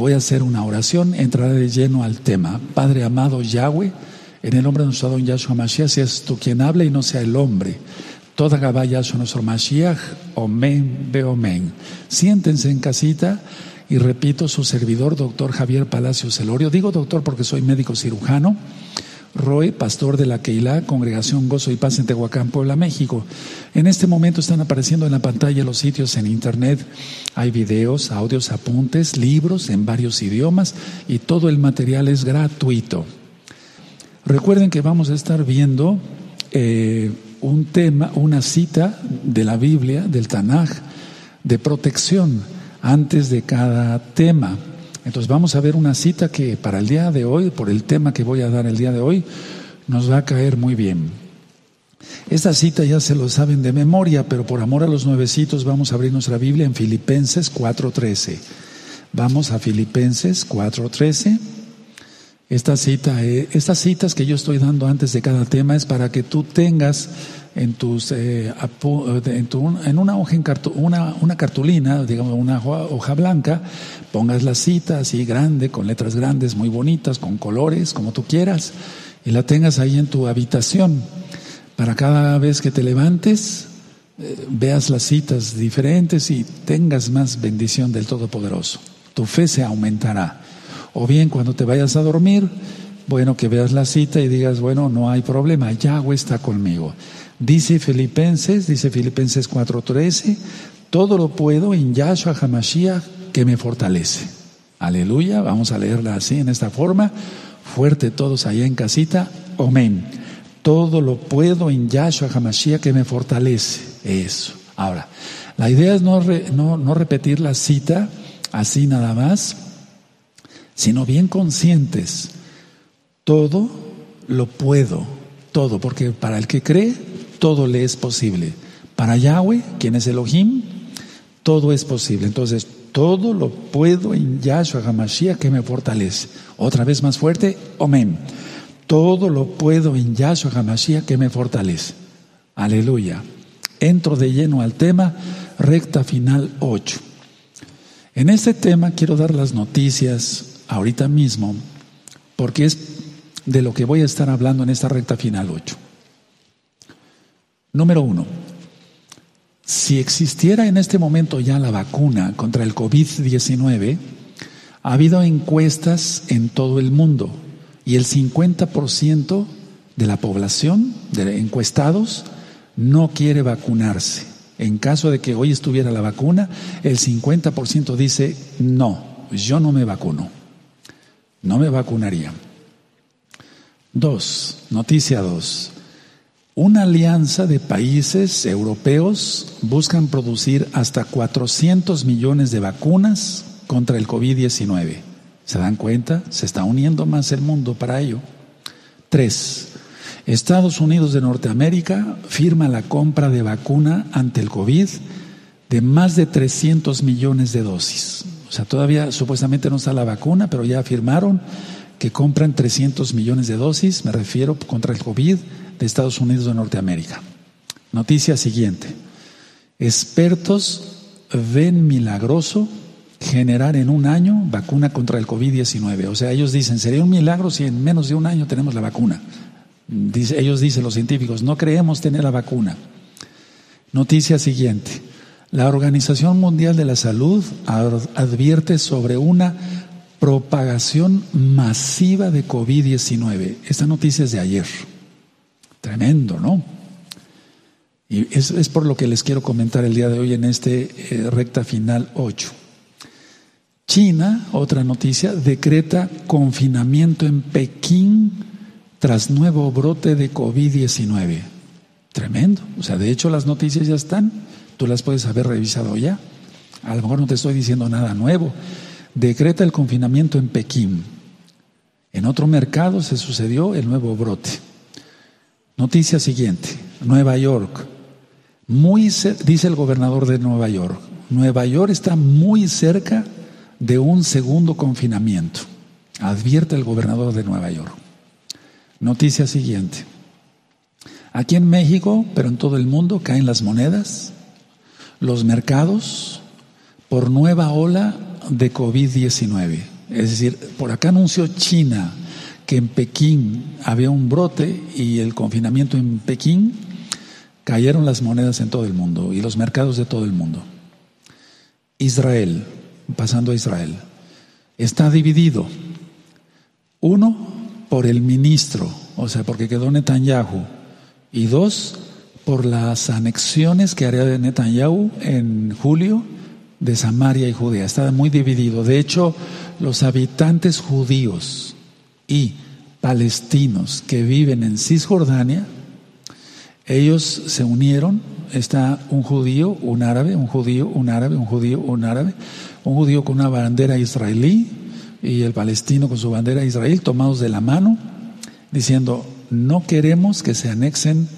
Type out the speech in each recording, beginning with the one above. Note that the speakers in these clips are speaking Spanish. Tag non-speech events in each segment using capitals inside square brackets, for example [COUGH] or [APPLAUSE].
Voy a hacer una oración, entraré de lleno al tema. Padre amado Yahweh, en el nombre de nuestro don Yahshua Mashiach, seas tú quien hable y no sea el hombre. Toda Gabá Yahshua nuestro Mashiach, Omen, Be Omen. Siéntense en casita y repito, su servidor, doctor Javier Palacios Celorio. Digo doctor porque soy médico cirujano. Roy, pastor de la Keilah, Congregación Gozo y Paz en Tehuacán, Puebla, México. En este momento están apareciendo en la pantalla los sitios en internet. Hay videos, audios, apuntes, libros en varios idiomas y todo el material es gratuito. Recuerden que vamos a estar viendo eh, un tema, una cita de la Biblia, del Tanaj, de protección antes de cada tema. Entonces vamos a ver una cita que para el día de hoy, por el tema que voy a dar el día de hoy, nos va a caer muy bien. Esta cita ya se lo saben de memoria, pero por amor a los nuevecitos vamos a abrir nuestra Biblia en Filipenses 4.13. Vamos a Filipenses 4.13. Esta cita, eh, estas citas que yo estoy dando antes de cada tema es para que tú tengas en tus eh, en, tu, en, una hoja en una, una cartulina, digamos una hoja blanca, pongas la cita así grande, con letras grandes, muy bonitas, con colores, como tú quieras, y la tengas ahí en tu habitación. Para cada vez que te levantes, eh, veas las citas diferentes y tengas más bendición del Todopoderoso. Tu fe se aumentará. O bien cuando te vayas a dormir, bueno, que veas la cita y digas, bueno, no hay problema, Yahweh está conmigo. Dice Filipenses, dice Filipenses 4:13, todo lo puedo en Yahshua HaMashiach que me fortalece. Aleluya, vamos a leerla así en esta forma, fuerte todos allá en casita, amén. Todo lo puedo en Yahshua HaMashiach que me fortalece. Eso. Ahora, la idea es no, no, no repetir la cita así nada más, sino bien conscientes. Todo lo puedo, todo, porque para el que cree, todo le es posible. Para Yahweh, quien es Elohim, todo es posible. Entonces, todo lo puedo en Yahshua HaMashiach que me fortalece. Otra vez más fuerte, amén. Todo lo puedo en Yahshua HaMashiach que me fortalece. Aleluya. Entro de lleno al tema, recta final 8. En este tema quiero dar las noticias ahorita mismo, porque es de lo que voy a estar hablando en esta recta final 8. Número uno, si existiera en este momento ya la vacuna contra el COVID-19, ha habido encuestas en todo el mundo y el 50% de la población de encuestados no quiere vacunarse. En caso de que hoy estuviera la vacuna, el 50% dice, no, yo no me vacuno, no me vacunaría. Dos, noticia dos. Una alianza de países europeos buscan producir hasta 400 millones de vacunas contra el COVID-19. ¿Se dan cuenta? Se está uniendo más el mundo para ello. Tres, Estados Unidos de Norteamérica firma la compra de vacuna ante el COVID de más de 300 millones de dosis. O sea, todavía supuestamente no está la vacuna, pero ya firmaron que compran 300 millones de dosis, me refiero contra el COVID de Estados Unidos de Norteamérica. Noticia siguiente. Expertos ven milagroso generar en un año vacuna contra el COVID-19. O sea, ellos dicen, sería un milagro si en menos de un año tenemos la vacuna. Ellos dicen, los científicos, no creemos tener la vacuna. Noticia siguiente. La Organización Mundial de la Salud advierte sobre una propagación masiva de COVID-19. Esta noticia es de ayer. Tremendo, ¿no? Y es, es, por lo que les quiero comentar el día de hoy en este eh, recta final 8. China, otra noticia, decreta confinamiento en Pekín tras nuevo brote de COVID-19. Tremendo. O sea, de hecho las noticias ya están, tú las puedes haber revisado ya. A lo mejor no te estoy diciendo nada nuevo. Decreta el confinamiento en Pekín. En otro mercado se sucedió el nuevo brote. Noticia siguiente, Nueva York. Muy dice el gobernador de Nueva York, Nueva York está muy cerca de un segundo confinamiento. Advierte el gobernador de Nueva York. Noticia siguiente. Aquí en México, pero en todo el mundo, caen las monedas, los mercados, por nueva ola de COVID-19. Es decir, por acá anunció China que en Pekín había un brote y el confinamiento en Pekín cayeron las monedas en todo el mundo y los mercados de todo el mundo. Israel, pasando a Israel, está dividido. Uno, por el ministro, o sea, porque quedó Netanyahu. Y dos, por las anexiones que haría Netanyahu en julio de Samaria y Judea. Estaba muy dividido. De hecho, los habitantes judíos y palestinos que viven en Cisjordania, ellos se unieron. Está un judío, un árabe, un judío, un árabe, un judío, un árabe, un judío con una bandera israelí y el palestino con su bandera israelí, tomados de la mano, diciendo, no queremos que se anexen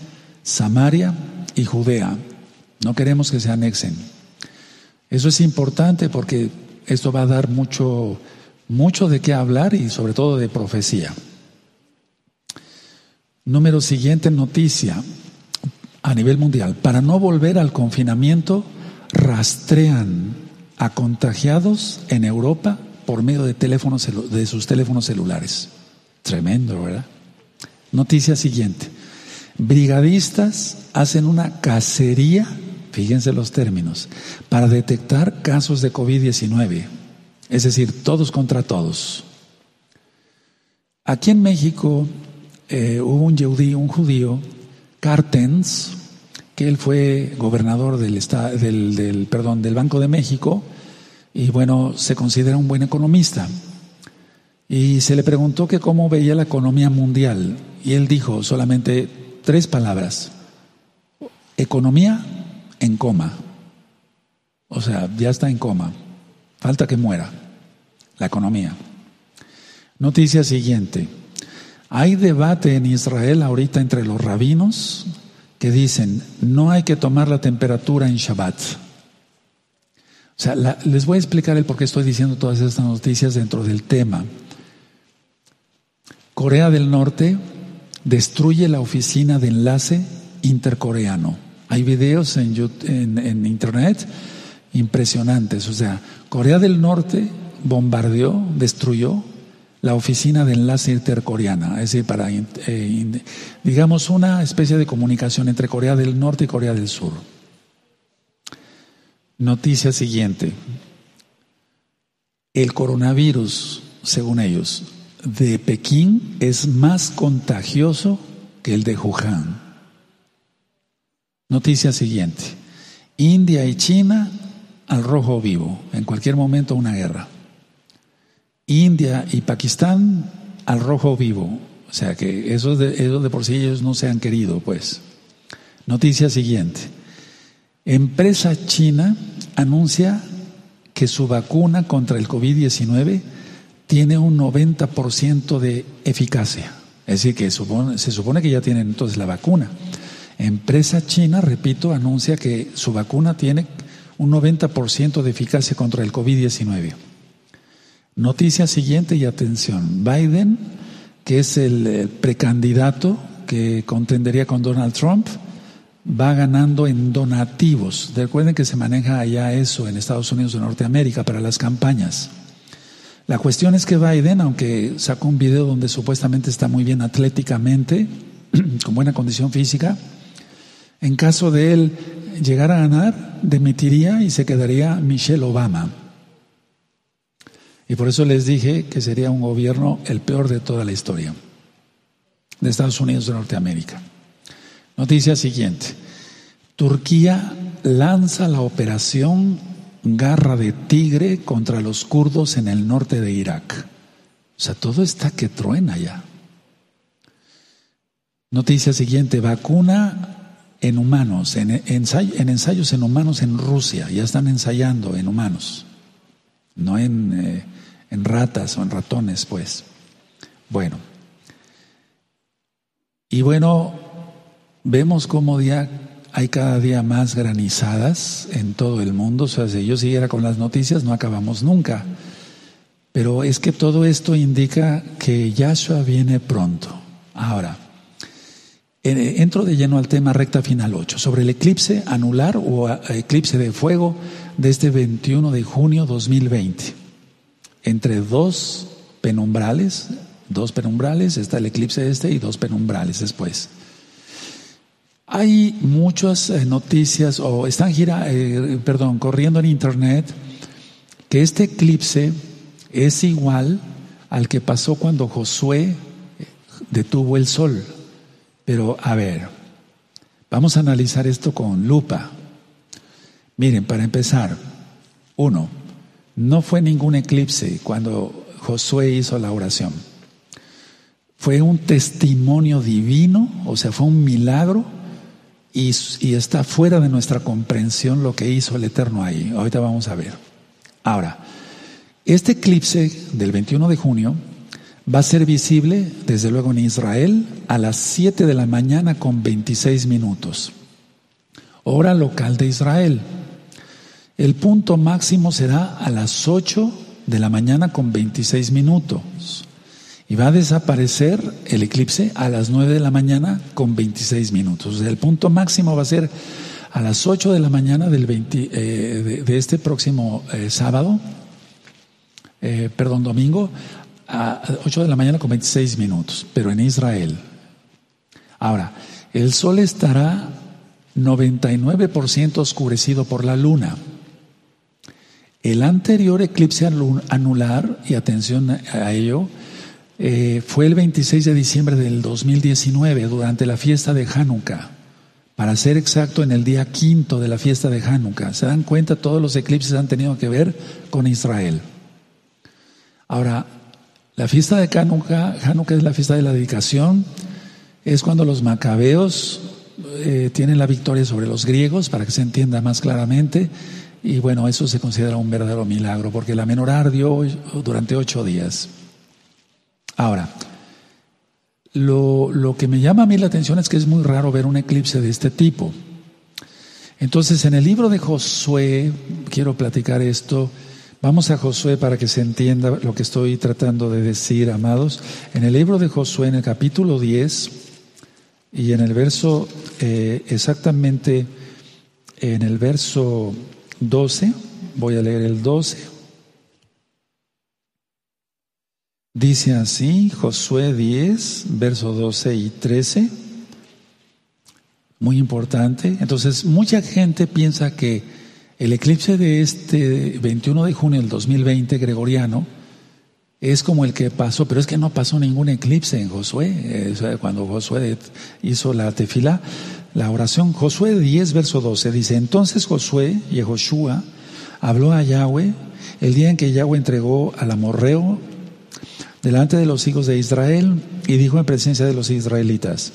Samaria y Judea, no queremos que se anexen. Eso es importante porque esto va a dar mucho, mucho de qué hablar y sobre todo de profecía. Número siguiente noticia a nivel mundial. Para no volver al confinamiento, rastrean a contagiados en Europa por medio de, teléfonos, de sus teléfonos celulares. Tremendo, ¿verdad? Noticia siguiente. Brigadistas hacen una cacería fíjense los términos, para detectar casos de COVID-19, es decir, todos contra todos. Aquí en México eh, hubo un, judío, un judío, Cartens, que él fue gobernador del, del, del Banco de México y bueno, se considera un buen economista. Y se le preguntó que cómo veía la economía mundial y él dijo solamente tres palabras, economía en coma. O sea, ya está en coma. Falta que muera la economía. Noticia siguiente. Hay debate en Israel ahorita entre los rabinos que dicen, no hay que tomar la temperatura en Shabbat. O sea, les voy a explicar el por qué estoy diciendo todas estas noticias dentro del tema. Corea del Norte destruye la oficina de enlace intercoreano. Hay videos en, en, Internet impresionantes. O sea, Corea del Norte bombardeó, destruyó la oficina de enlace intercoreana, es decir, para, eh, digamos, una especie de comunicación entre Corea del Norte y Corea del Sur. Noticia siguiente. El coronavirus, según ellos, de Pekín es más contagioso que el de Wuhan. Noticia siguiente. India y China al rojo vivo, en cualquier momento una guerra. India y Pakistán al rojo vivo, o sea que eso de, de por sí ellos no se han querido, pues. Noticia siguiente. Empresa china anuncia que su vacuna contra el COVID-19 tiene un 90% de eficacia. Es decir, que se supone que ya tienen entonces la vacuna. Empresa china, repito, anuncia que su vacuna tiene un 90% de eficacia contra el COVID-19. Noticia siguiente y atención. Biden, que es el precandidato que contendería con Donald Trump, va ganando en donativos. Recuerden que se maneja allá eso en Estados Unidos de Norteamérica para las campañas. La cuestión es que Biden, aunque sacó un video donde supuestamente está muy bien atléticamente, [CLEARS THROAT] con buena condición física, en caso de él llegar a ganar, demitiría y se quedaría Michelle Obama. Y por eso les dije que sería un gobierno el peor de toda la historia de Estados Unidos de Norteamérica. Noticia siguiente. Turquía lanza la operación Garra de Tigre contra los kurdos en el norte de Irak. O sea, todo está que truena ya. Noticia siguiente. Vacuna en humanos, en, ensayos en humanos en Rusia, ya están ensayando en humanos, no en, eh, en ratas o en ratones, pues. Bueno, y bueno, vemos cómo día, hay cada día más granizadas en todo el mundo, o sea, si yo siguiera con las noticias no acabamos nunca. Pero es que todo esto indica que Yahshua viene pronto. Ahora, entro de lleno al tema recta final 8, sobre el eclipse anular o eclipse de fuego de este 21 de junio 2020. entre dos penumbrales, dos penumbrales, está el eclipse este y dos penumbrales después. Hay muchas eh, noticias, o están gira, eh, perdón, corriendo en internet, que este eclipse es igual al que pasó cuando Josué detuvo el sol. Pero a ver, vamos a analizar esto con lupa. Miren, para empezar, uno, no fue ningún eclipse cuando Josué hizo la oración. Fue un testimonio divino, o sea, fue un milagro y, está fuera de nuestra comprensión lo que hizo el Eterno ahí. Ahorita vamos a ver. Ahora, este eclipse del 21 de junio va a ser visible, desde luego, en Israel a las 7 de la mañana con 26 minutos. Hora local de Israel. El punto máximo será a las 8 de la mañana con 26 minutos. Y va a desaparecer el eclipse a las 9 de la mañana con 26 minutos. el punto máximo va a ser a las 8 de la mañana del eh, de, este próximo eh, sábado eh, perdón, domingo, a 8 de la mañana con 26 minutos, pero en Israel. Ahora, el sol estará 99% oscurecido por la luna. El anterior eclipse anular, y atención a ello, eh, fue el 26 de diciembre del 2019, durante la fiesta de Hanukkah. Para ser exacto, en el día quinto de la fiesta de Hanukkah. ¿Se dan cuenta? Todos los eclipses han tenido que ver con Israel. Ahora, la fiesta de Hanukkah, Hanukkah es la fiesta de la dedicación, es cuando los macabeos eh, tienen la victoria sobre los griegos, para que se entienda más claramente, y bueno, eso se considera un verdadero milagro, porque la menor ardió durante ocho días. Ahora, lo, lo que me llama a mí la atención es que es muy raro ver un eclipse de este tipo. Entonces, en el libro de Josué, quiero platicar esto, Vamos a Josué para que se entienda lo que estoy tratando de decir, amados. En el libro de Josué, en el capítulo 10, y en el verso, eh, exactamente en el verso 12, voy a leer el 12. Dice así, Josué 10, verso 12 y 13. Muy importante. Entonces, mucha gente piensa que el eclipse de este 21 de junio del 2020 gregoriano es como el que pasó, pero es que no pasó ningún eclipse en Josué. Cuando Josué hizo la tefila, la oración, Josué 10, verso 12, dice, entonces Josué, Yehoshua, habló a Yahweh el día en que Yahweh entregó al amorreo delante de los hijos de Israel y dijo en presencia de los israelitas,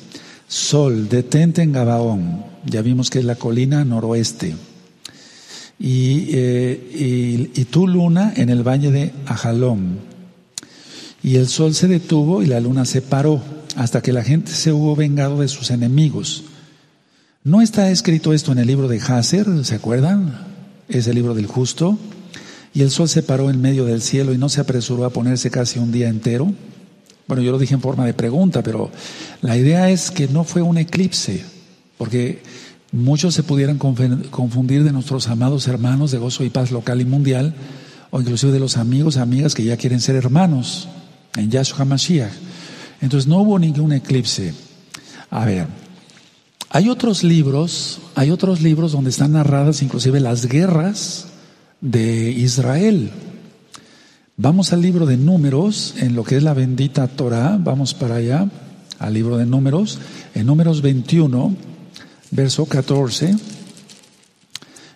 Sol, detente en Gabaón, ya vimos que es la colina noroeste eh, y, tu luna en el valle de Ajalón. Y el sol se detuvo y la luna se paró hasta que la gente se hubo vengado de sus enemigos. ¿No está escrito esto en el libro de Hazer? ¿Se acuerdan? Es el libro del justo. Y el sol se paró en medio del cielo y no se apresuró a ponerse casi un día entero. Bueno, yo lo dije en forma de pregunta, pero la idea es que no fue un eclipse, porque Muchos se pudieran confundir de nuestros amados hermanos de gozo y paz local y mundial, o inclusive de los amigos, amigas que ya quieren ser hermanos en Yahshua Mashiach. Entonces no hubo ningún eclipse. A ver, hay otros libros, hay otros libros donde están narradas inclusive las guerras de Israel. Vamos al libro de números, en lo que es la bendita Torah, vamos para allá, al libro de números, en números 21 verso 14.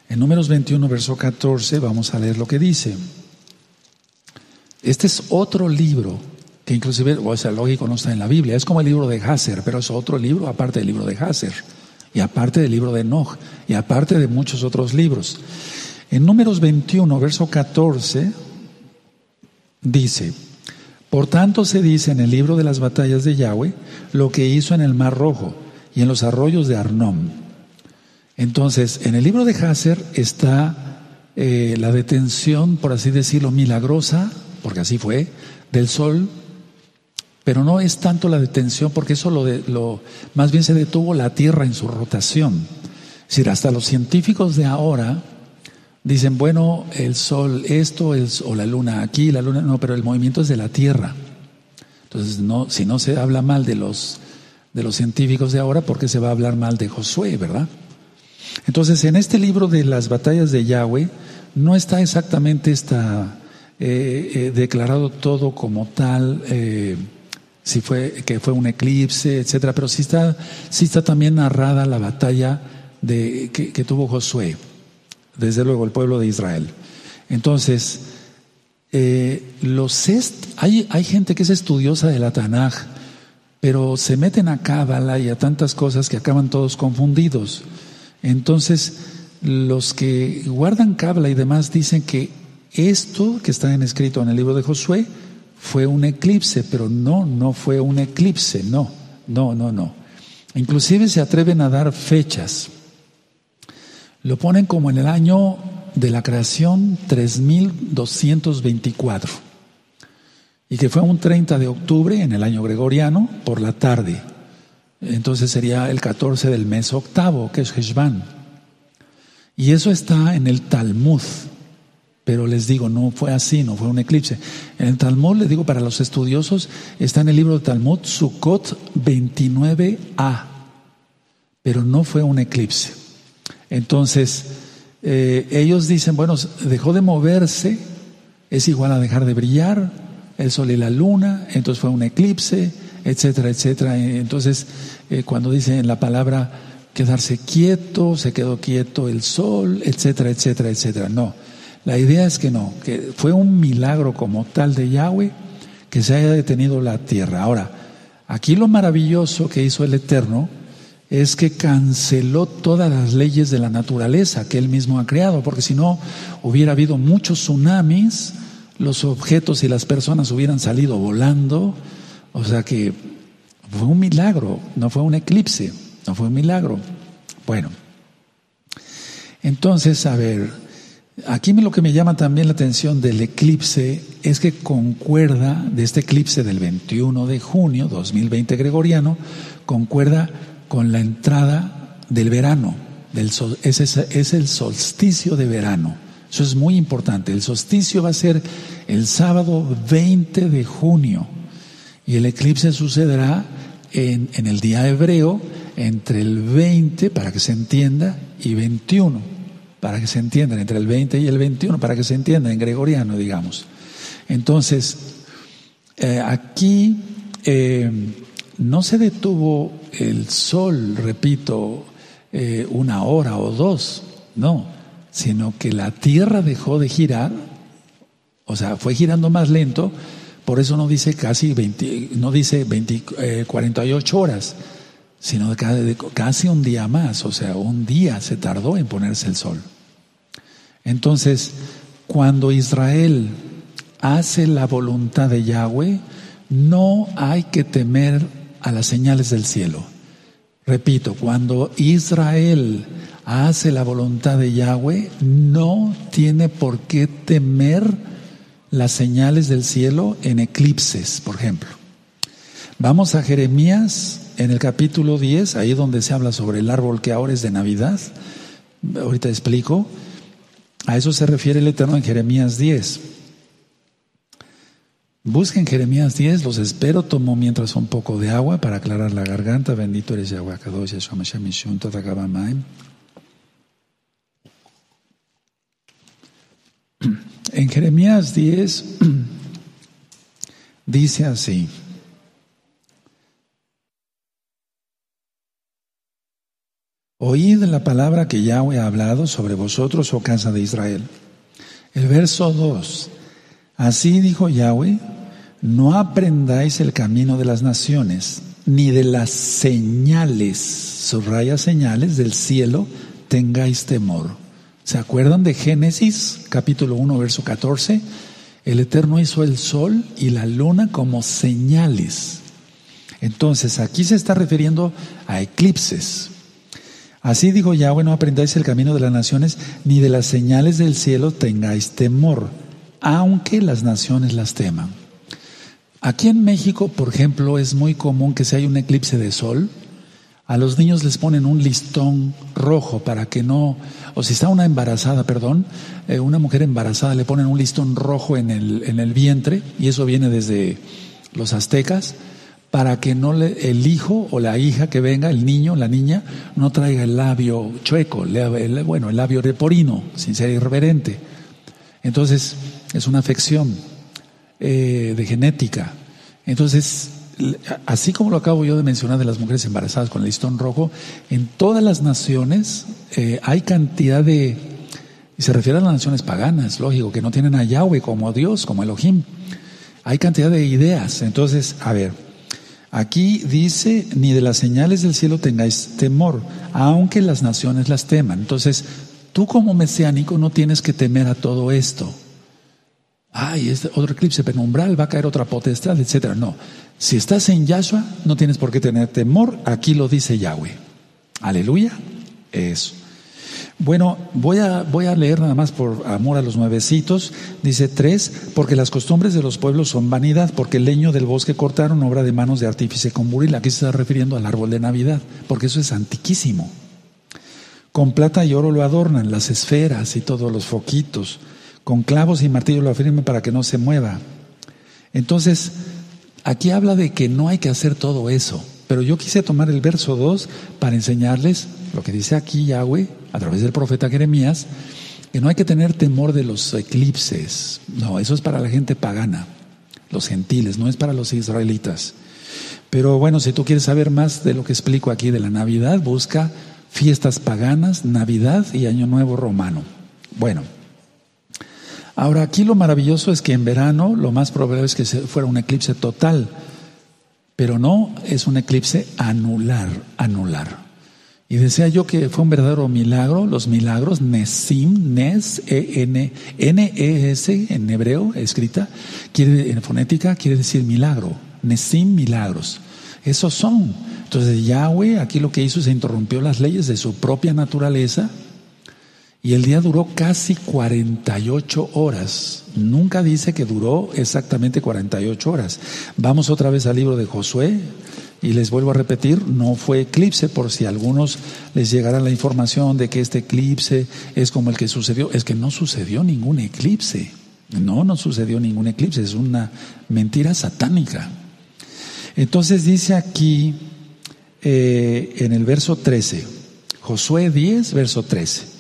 En números 21, verso 14, vamos a leer lo que dice. Este es otro libro que inclusive, o sea, lógico, no está en la Biblia. Es como el libro de Hasser, pero es otro libro aparte del libro de Hasser, y aparte del libro de Enoch, y aparte de muchos otros libros. En números 21, verso 14, dice, por tanto se dice en el libro de las batallas de Yahweh lo que hizo en el Mar Rojo y en los arroyos de Arnón. Entonces, en el libro de Hasser está eh, la detención, por así decirlo, milagrosa, porque así fue, del sol, pero no es tanto la detención, porque eso lo, de, lo más bien se detuvo la Tierra en su rotación. Es decir, hasta los científicos de ahora dicen, bueno, el sol esto, es o la luna aquí, la luna no, pero el movimiento es de la Tierra. Entonces, no, si no se habla mal de los, de los científicos de ahora, ¿por qué se va a hablar mal de Josué, verdad? Entonces, en este libro de las batallas de Yahweh, no está exactamente eh, eh, declarado todo como tal, eh, si fue, que fue un eclipse, etcétera, pero sí está, sí está también narrada la batalla de, que, tuvo Josué, desde luego el pueblo de Israel. Entonces, los hay, hay gente que es estudiosa de la Tanaj, pero se meten a Cábala y a tantas cosas que acaban todos confundidos. Entonces, los que guardan Cábala y demás dicen que esto que está en escrito en el libro de Josué fue un eclipse, pero no, no fue un eclipse, no, no, no, no. Inclusive se atreven a dar fechas. Lo ponen como en el año de la creación 3224 y que fue un 30 de octubre en el año gregoriano por la tarde. Entonces sería el 14 del mes octavo, que es Heshvan. Y eso está en el Talmud. Pero les digo, no fue así, no fue un eclipse. En el Talmud, les digo, para los estudiosos, está en el libro de Talmud, Sukkot 29a. Pero no fue un eclipse. Entonces, eh, ellos dicen, bueno, dejó de moverse, es igual a dejar de brillar, el sol y la luna, entonces fue un eclipse, etcétera, etcétera. Entonces, eh, cuando dicen la palabra quedarse quieto, se quedó quieto el sol, etcétera, etcétera, etcétera. No, la idea es que no, que fue un milagro como tal de Yahweh que se haya detenido la tierra. Ahora, aquí lo maravilloso que hizo el Eterno es que canceló todas las leyes de la naturaleza que él mismo ha creado, porque si no hubiera habido muchos tsunamis, los objetos y las personas hubieran salido volando, o sea que fue un milagro, no fue un eclipse, no fue un milagro. Bueno, entonces, a ver, aquí lo que me llama también la atención del eclipse es que concuerda, de este eclipse del 21 de junio 2020 gregoriano, concuerda con la entrada del verano, del es, es el solsticio de verano. Eso es muy importante. El solsticio va a ser el sábado 20 de junio y el eclipse sucederá en, el día hebreo entre el 20, para que se entienda, y 21, para que se entienda, entre el 20 y el 21, para que se entienda, en gregoriano, digamos. Entonces, eh, aquí eh, no se detuvo el sol, repito, eh, una hora o dos, no, sino que la tierra dejó de girar, o sea, fue girando más lento, por eso no dice casi 20, no dice 20, 48 horas, sino casi un día más, o sea, un día se tardó en ponerse el sol. Entonces, cuando Israel hace la voluntad de Yahweh, no hay que temer a las señales del cielo. Repito, cuando Israel hace la voluntad de Yahweh, no tiene por qué temer las señales del cielo en eclipses, por ejemplo. Vamos a Jeremías en el capítulo 10, ahí donde se habla sobre el árbol que ahora es de Navidad. Ahorita explico. A eso se refiere el Eterno en Jeremías 10. Busquen Jeremías 10, los espero, tomo mientras un poco de agua para aclarar la garganta. Bendito eres Yahweh Kadosh, Yeshua [CLEARS THROAT] En Jeremías 10 [CLEARS THROAT] dice así. Oíd la palabra que Yahweh ha hablado sobre vosotros, oh casa de Israel. El verso 2. Así dijo Yahweh, no aprendáis el camino de las naciones, ni de las señales, subraya señales del cielo, tengáis temor. ¿Se acuerdan de Génesis capítulo 1, verso 14? El Eterno hizo el sol y la luna como señales. Entonces, aquí se está refiriendo a eclipses. Así dijo Yahweh, no aprendáis el camino de las naciones, ni de las señales del cielo tengáis temor, aunque las naciones las teman. Aquí en México, por ejemplo, es muy común que si hay un eclipse de sol, A los niños les ponen un listón rojo para que no, o si está una embarazada, perdón, eh, una mujer embarazada le ponen un listón rojo en el, en el vientre, y eso viene desde los aztecas, para que no le, el hijo o la hija que venga, el niño, la niña, no traiga el labio chueco, bueno, el labio reporino, sin ser irreverente. Entonces, es una afección eh, de genética. Entonces, así como lo acabo yo de mencionar de las mujeres embarazadas con el listón rojo, en todas las naciones eh, hay cantidad de, y se refiere a las naciones paganas, lógico, que no tienen a Yahweh como Dios, como Elohim. Hay cantidad de ideas. Entonces, a ver, aquí dice, ni de las señales del cielo tengáis temor, aunque las naciones las teman. Entonces, tú como mesiánico no tienes que temer a todo esto. Ay, este otro eclipse penumbral, va a caer otra potestad, etcétera. No. Si estás en Yahshua, no tienes por qué tener temor. Aquí lo dice Yahweh. Aleluya. Eso. Bueno, voy a, voy a leer nada más por amor a los nuevecitos. Dice tres, porque las costumbres de los pueblos son vanidad, porque el leño del bosque cortaron obra de manos de artífice con buril. Aquí se está refiriendo al árbol de Navidad, porque eso es antiquísimo. Con plata y oro lo adornan, las esferas y todos los foquitos. Con clavos y martillo lo afirman para que no se mueva. Entonces, Aquí habla de que no hay que hacer todo eso, pero yo quise tomar el verso 2 para enseñarles lo que dice aquí Yahweh a través del profeta Jeremías, que no hay que tener temor de los eclipses. No, eso es para la gente pagana, los gentiles, no es para los israelitas. Pero bueno, si tú quieres saber más de lo que explico aquí de la Navidad, busca fiestas paganas, Navidad y Año Nuevo romano. Bueno, Ahora, aquí lo maravilloso es que en verano lo más probable es que fuera un eclipse total, pero no es un eclipse anular, anular. Y decía yo que fue un verdadero milagro, los milagros, Nesim, Nes, E, N, E, S, en hebreo, escrita, quiere, en fonética, quiere decir milagro. Nesim, milagros. Esos son. Entonces Yahweh aquí lo que hizo es interrumpió las leyes de su propia naturaleza y el día duró casi 48 horas. Nunca dice que duró exactamente 48 horas. Vamos otra vez al libro de Josué y les vuelvo a repetir, no fue eclipse por si a algunos les llegara la información de que este eclipse es como el que sucedió. Es que no sucedió ningún eclipse. No, no sucedió ningún eclipse. Es una mentira satánica. Entonces dice aquí eh, en el verso 13, Josué 10, verso 13.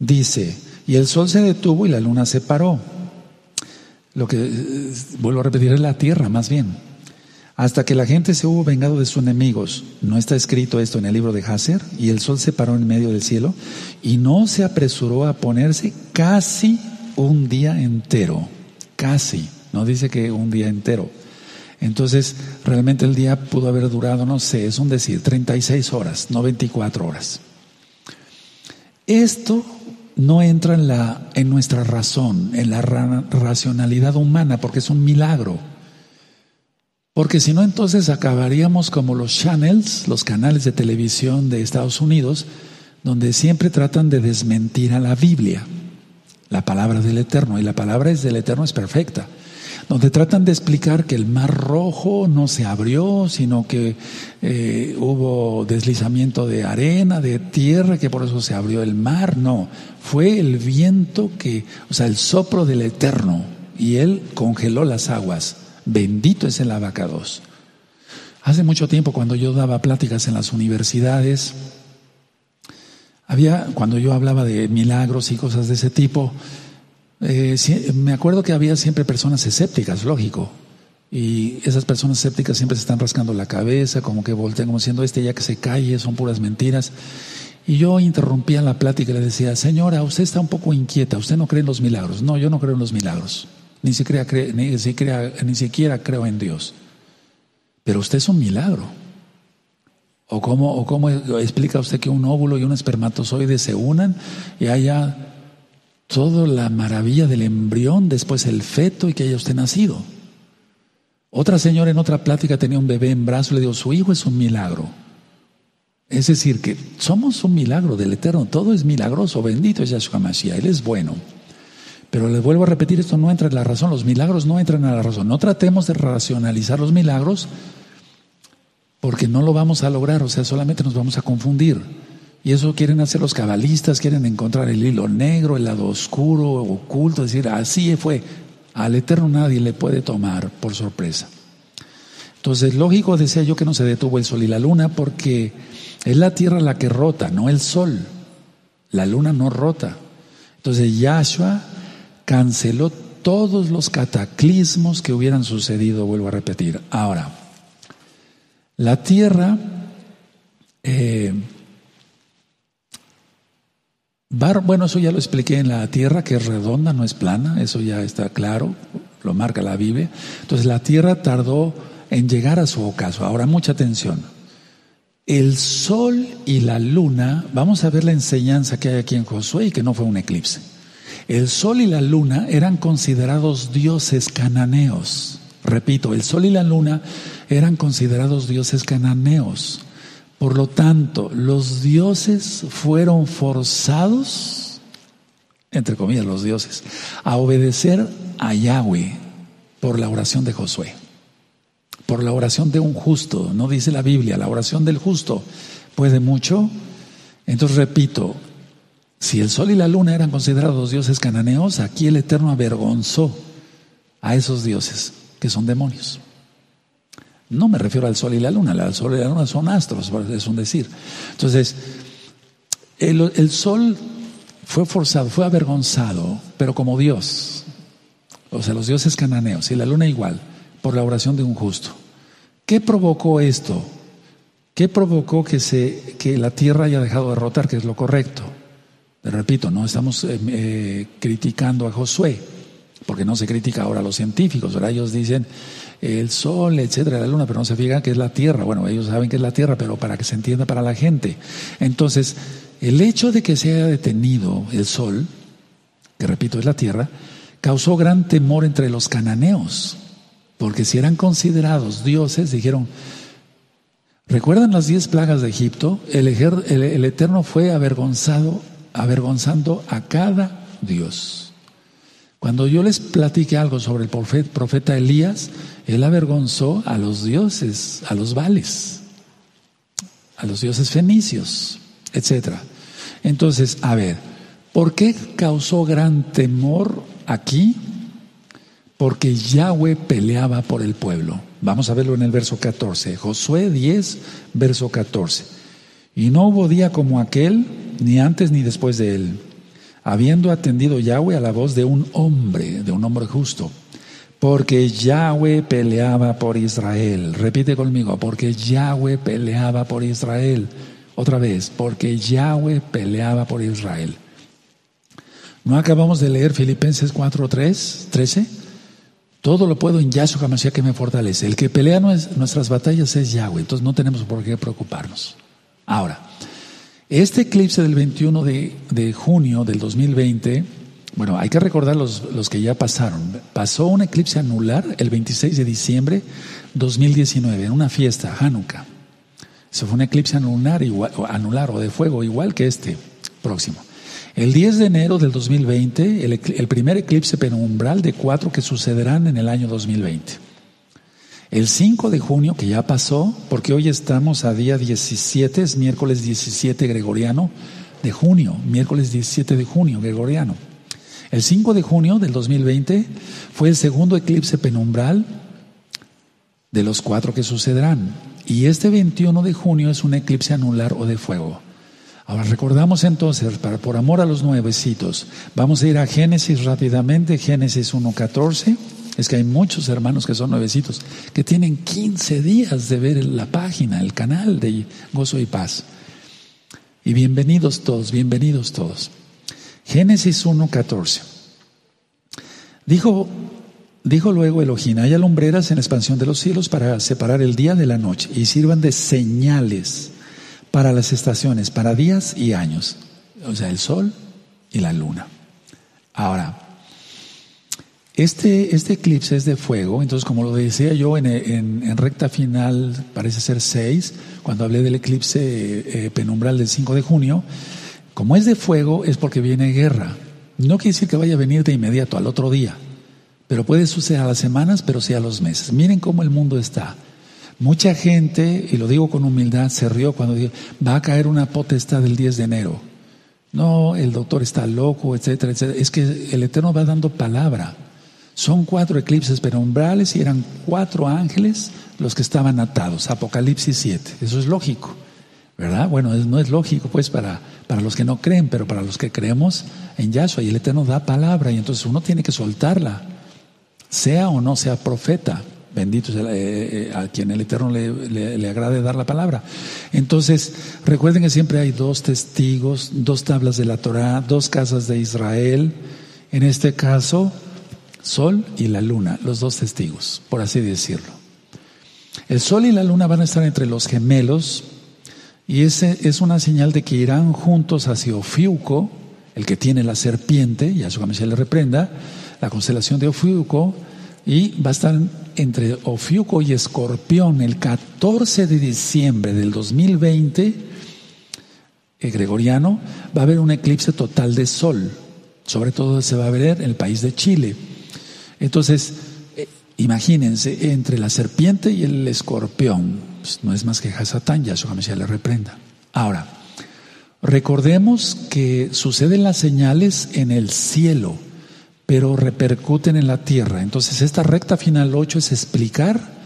Dice, y el sol se detuvo y la luna se paró. Lo que, eh, vuelvo a repetir, es la tierra más bien. Hasta que la gente se hubo vengado de sus enemigos. No está escrito esto en el libro de Hazer. Y el sol se paró en medio del cielo y no se apresuró a ponerse casi un día entero. Casi. No dice que un día entero. Entonces, realmente el día pudo haber durado, no sé, es un decir, 36 horas, no 24 horas. Esto no entra en, la, en nuestra razón, en la racionalidad humana, porque es un milagro. Porque si no, entonces acabaríamos como los channels, los canales de televisión de Estados Unidos, donde siempre tratan de desmentir a la Biblia, la palabra del Eterno, y la palabra es del Eterno es perfecta donde tratan de explicar que el mar rojo no se abrió, sino que eh, hubo deslizamiento de arena, de tierra, que por eso se abrió el mar. No, fue el viento que, o sea, el soplo del Eterno, y él congeló las aguas. Bendito es el abacados. Hace mucho tiempo, cuando yo daba pláticas en las universidades, había, cuando yo hablaba de milagros y cosas de ese tipo, eh, me acuerdo que había siempre personas escépticas, lógico. Y esas personas escépticas siempre se están rascando la cabeza, como que voltean, como diciendo, este ya que se calle, son puras mentiras. Y yo interrumpía la plática y le decía, señora, usted está un poco inquieta, usted no cree en los milagros. No, yo no creo en los milagros. Ni siquiera, ni, siquiera, ni siquiera creo en Dios. Pero usted es un milagro. ¿O cómo, ¿O cómo explica usted que un óvulo y un espermatozoide se unan y haya toda la maravilla del embrión, después el feto y que haya usted nacido. Otra señora en otra plática tenía un bebé en brazo y le dijo, su hijo es un milagro. Es decir, que somos un milagro del Eterno, todo es milagroso, bendito es Yahshua Mashiach, Él es bueno. Pero les vuelvo a repetir, esto no entra en la razón, los milagros no entran en la razón. No tratemos de racionalizar los milagros porque no lo vamos a lograr, o sea, solamente nos vamos a confundir. Y eso quieren hacer los cabalistas, quieren encontrar el hilo negro, el lado oscuro, oculto, decir, así fue. Al Eterno nadie le puede tomar por sorpresa. Entonces, lógico, decía yo que no se detuvo el sol y la luna porque es la tierra la que rota, no el sol. La luna no rota. Entonces, Yahshua canceló todos los cataclismos que hubieran sucedido, vuelvo a repetir. Ahora, la tierra eh, bueno, eso ya lo expliqué en la tierra, que es redonda, no es plana, eso ya está claro, lo marca la Biblia. Entonces la tierra tardó en llegar a su ocaso. Ahora, mucha atención. El sol y la luna, vamos a ver la enseñanza que hay aquí en Josué y que no fue un eclipse. El sol y la luna eran considerados dioses cananeos. Repito, el sol y la luna eran considerados dioses cananeos. Por lo tanto, los dioses fueron forzados, entre comillas los dioses, a obedecer a Yahweh por la oración de Josué, por la oración de un justo, no dice la Biblia, la oración del justo puede mucho. Entonces repito, si el sol y la luna eran considerados dioses cananeos, aquí el Eterno avergonzó a esos dioses que son demonios. No me refiero al sol y la luna, el sol y la luna son astros, es un decir. Entonces, el, sol fue forzado, fue avergonzado, pero como Dios, o sea, los dioses cananeos, y la luna igual, por la oración de un justo. ¿Qué provocó esto? ¿Qué provocó que, se, que la tierra haya dejado de rotar, que es lo correcto? repito, no estamos eh, eh, criticando a Josué, porque no se critica ahora a los científicos, ahora ellos dicen el sol, etcétera, la luna, pero no se fijan que es la tierra. Bueno, ellos saben que es la tierra, pero para que se entienda para la gente. Entonces, el hecho de que se haya detenido el sol, que repito es la tierra, causó gran temor entre los cananeos, porque si eran considerados dioses, dijeron, ¿recuerdan las diez plagas de Egipto? El, el Eterno fue avergonzado, avergonzando a cada dios. Cuando yo les platiqué algo sobre el profeta Elías, él avergonzó a los dioses, a los vales, a los dioses fenicios, etc. Entonces, a ver, ¿por qué causó gran temor aquí? Porque Yahweh peleaba por el pueblo. Vamos a verlo en el verso 14. Josué 10, verso 14. Y no hubo día como aquel, ni antes ni después de él habiendo atendido Yahweh a la voz de un hombre, de un hombre justo, porque Yahweh peleaba por Israel. Repite conmigo, porque Yahweh peleaba por Israel. Otra vez, porque Yahweh peleaba por Israel. ¿No acabamos de leer Filipenses 4, 3, 13? Todo lo puedo en Yahshua HaMashiach que me fortalece. El que pelea nuestras batallas es Yahweh, entonces no tenemos por qué preocuparnos. Ahora, este eclipse del 21 de, junio del 2020, bueno, hay que recordar los, los, que ya pasaron. Pasó un eclipse anular el 26 de diciembre 2019 en una fiesta, Hanukkah. Eso fue un eclipse anular, igual, anular o de fuego, igual que este próximo. El 10 de enero del 2020, el, el primer eclipse penumbral de cuatro que sucederán en el año 2020. El 5 de junio, que ya pasó, porque hoy estamos a día 17, es miércoles 17 gregoriano de junio, miércoles 17 de junio gregoriano. El 5 de junio del 2020 fue el segundo eclipse penumbral de los cuatro que sucederán. Y este 21 de junio es un eclipse anular o de fuego. Ahora recordamos entonces, para, por amor a los nuevecitos, vamos a ir a Génesis rápidamente, Génesis 1.14. Es que hay muchos hermanos que son nuevecitos que tienen 15 días de ver la página, el canal de Gozo y Paz. Y bienvenidos todos, bienvenidos todos. Génesis 1.14. Dijo, dijo luego Elohim, haya lumbreras en expansión de los cielos para separar el día de la noche y sirvan de señales para las estaciones, para días y años. O sea, el sol y la luna. Ahora, este, este eclipse es de fuego, entonces como lo decía yo en, recta final, parece ser 6, cuando hablé del eclipse eh, penumbral del 5 de junio, como es de fuego es porque viene guerra. No quiere decir que vaya a venir de inmediato, al otro día, pero puede suceder a las semanas, pero sí a los meses. Miren cómo el mundo está. Mucha gente, y lo digo con humildad, se rió cuando dijo, va a caer una potestad el 10 de enero. No, el doctor está loco, etcétera, etcétera. Es que el Eterno va dando palabra. Son cuatro eclipses perumbrales y eran cuatro ángeles los que estaban atados. Apocalipsis 7. Eso es lógico. ¿Verdad? Bueno, no es lógico pues para, para los que no creen, pero para los que creemos en Yahshua y el Eterno da palabra y entonces uno tiene que soltarla, sea o no sea profeta. Bendito sea eh, eh, a quien el Eterno le, le, agrade dar la palabra. Entonces, recuerden que siempre hay dos testigos, dos tablas de la Torah, dos casas de Israel. En este caso, Sol y la Luna, los dos testigos, por así decirlo. El Sol y la Luna van a estar entre los gemelos y ese es una señal de que irán juntos hacia Ofiuco, el que tiene la serpiente, y a su camisa le reprenda, la constelación de Ofiuco, y va a estar entre Ofiuco y Escorpión el 14 de diciembre del 2020, el gregoriano, va a haber un eclipse total de sol. Sobre todo se va a ver en el país de Chile. Entonces, eh, imagínense, entre la serpiente y el escorpión, pues, no es más que Hasatán, ya su Mesías le reprenda. Ahora, recordemos que suceden las señales en el cielo, pero repercuten en la tierra. Entonces, esta recta final 8 es explicar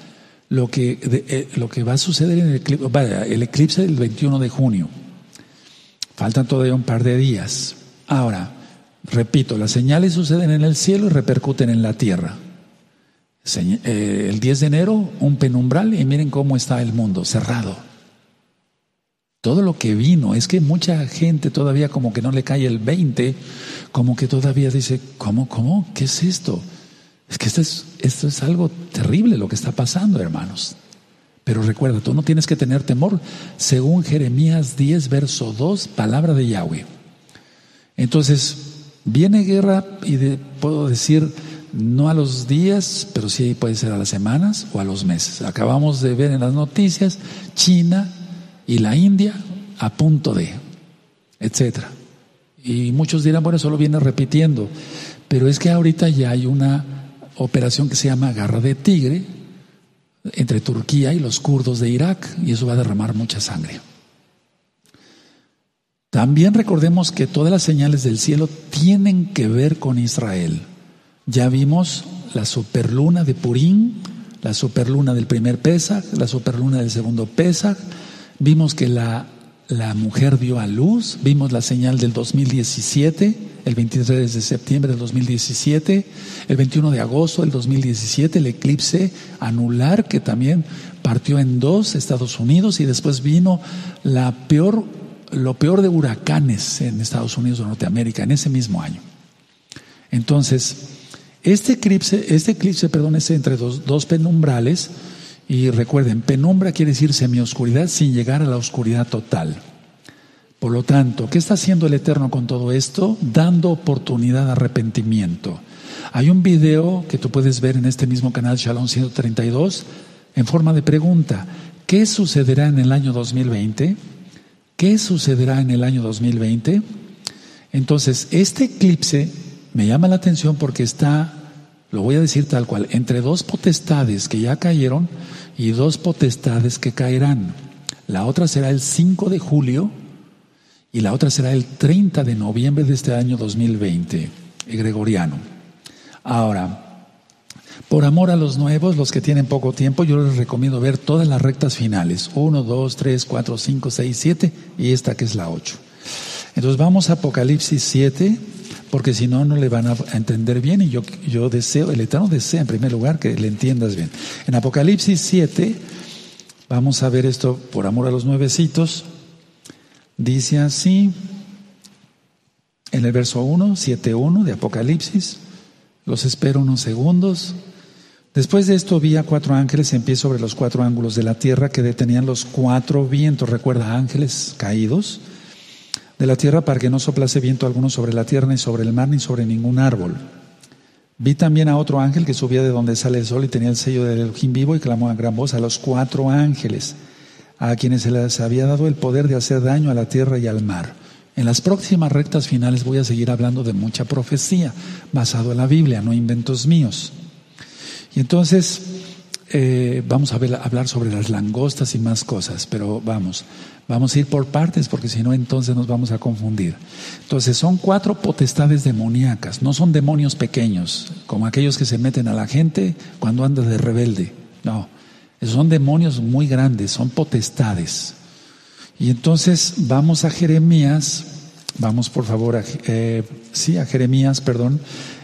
lo que, eh, lo que va a suceder en el eclipse, el eclipse del 21 de junio. Faltan todavía un par de días. Ahora, repito, las señales suceden en el cielo y repercuten en la tierra. Eh, el 10 de enero, un penumbral y miren cómo está el mundo, cerrado. Todo lo que vino, es que mucha gente todavía como que no le cae el 20, como que todavía dice, ¿cómo, cómo? ¿Qué es esto? Es que esto es, esto es algo terrible lo que está pasando, hermanos. Pero recuerda, tú no tienes que tener temor, según Jeremías 10, verso 2, palabra de Yahweh. Entonces, viene guerra y puedo decir, no a los días, pero sí puede ser a las semanas o a los meses. Acabamos de ver en las noticias China y la India a punto de, etcétera. Y muchos dirán, bueno, solo viene repitiendo, pero es que ahorita ya hay una operación que se llama Garra de Tigre entre Turquía y los kurdos de Irak, y eso va a derramar mucha sangre. También recordemos que todas las señales del cielo tienen que ver con Israel. Ya vimos la superluna de Purín, la superluna del primer Pesach, la superluna del segundo Pesach, vimos que la, la mujer dio a luz, vimos la señal del 2017, el 23 de septiembre del 2017, el 21 de agosto del 2017, el eclipse anular que también partió en dos Estados Unidos y después vino la peor, lo peor de huracanes en Estados Unidos o Norteamérica en ese mismo año. Entonces, este eclipse, este eclipse perdón, es entre dos, dos penumbrales y recuerden, penumbra quiere decir semioscuridad sin llegar a la oscuridad total. Por lo tanto, ¿qué está haciendo el Eterno con todo esto? Dando oportunidad de arrepentimiento. Hay un video que tú puedes ver en este mismo canal Shalom 132 en forma de pregunta. ¿Qué sucederá en el año 2020? ¿Qué sucederá en el año 2020? Entonces, este eclipse me llama la atención porque está, lo voy a decir tal cual, entre dos potestades que ya cayeron y dos potestades que caerán. La otra será el 5 de julio y la otra será el 30 de noviembre de este año 2020, el gregoriano. Ahora, por amor a los nuevos, los que tienen poco tiempo, yo les recomiendo ver todas las rectas finales, 1, 2, 3, 4, 5, 6, 7 y esta que es la 8. Entonces vamos a Apocalipsis 7, porque si no, no le van a entender bien y yo, yo deseo, el Eterno desea en primer lugar que le entiendas bien. En Apocalipsis 7, vamos a ver esto por amor a los nuevecitos, dice así, en el verso 1, 7.1 de Apocalipsis, los espero unos segundos. Después de esto vi a cuatro ángeles en pie sobre los cuatro ángulos de la tierra que detenían los cuatro vientos, recuerda ángeles caídos de la tierra para que no soplase viento alguno sobre la tierra, ni sobre el mar, ni sobre ningún árbol. Vi también a otro ángel que subía de donde sale el sol y tenía el sello del Elohim vivo y clamó a gran voz a los cuatro ángeles, a quienes se les había dado el poder de hacer daño a la tierra y al mar. En las próximas rectas finales voy a seguir hablando de mucha profecía, basado en la Biblia, no inventos míos. Y entonces eh, vamos a hablar sobre las langostas y más cosas, pero vamos, vamos a ir por partes porque si no entonces nos vamos a confundir. Entonces son cuatro potestades demoníacas, no son demonios pequeños, como aquellos que se meten a la gente cuando anda de rebelde, no, son demonios muy grandes, son potestades. Y entonces vamos a Jeremías, vamos por favor a, eh, sí, a Jeremías, perdón,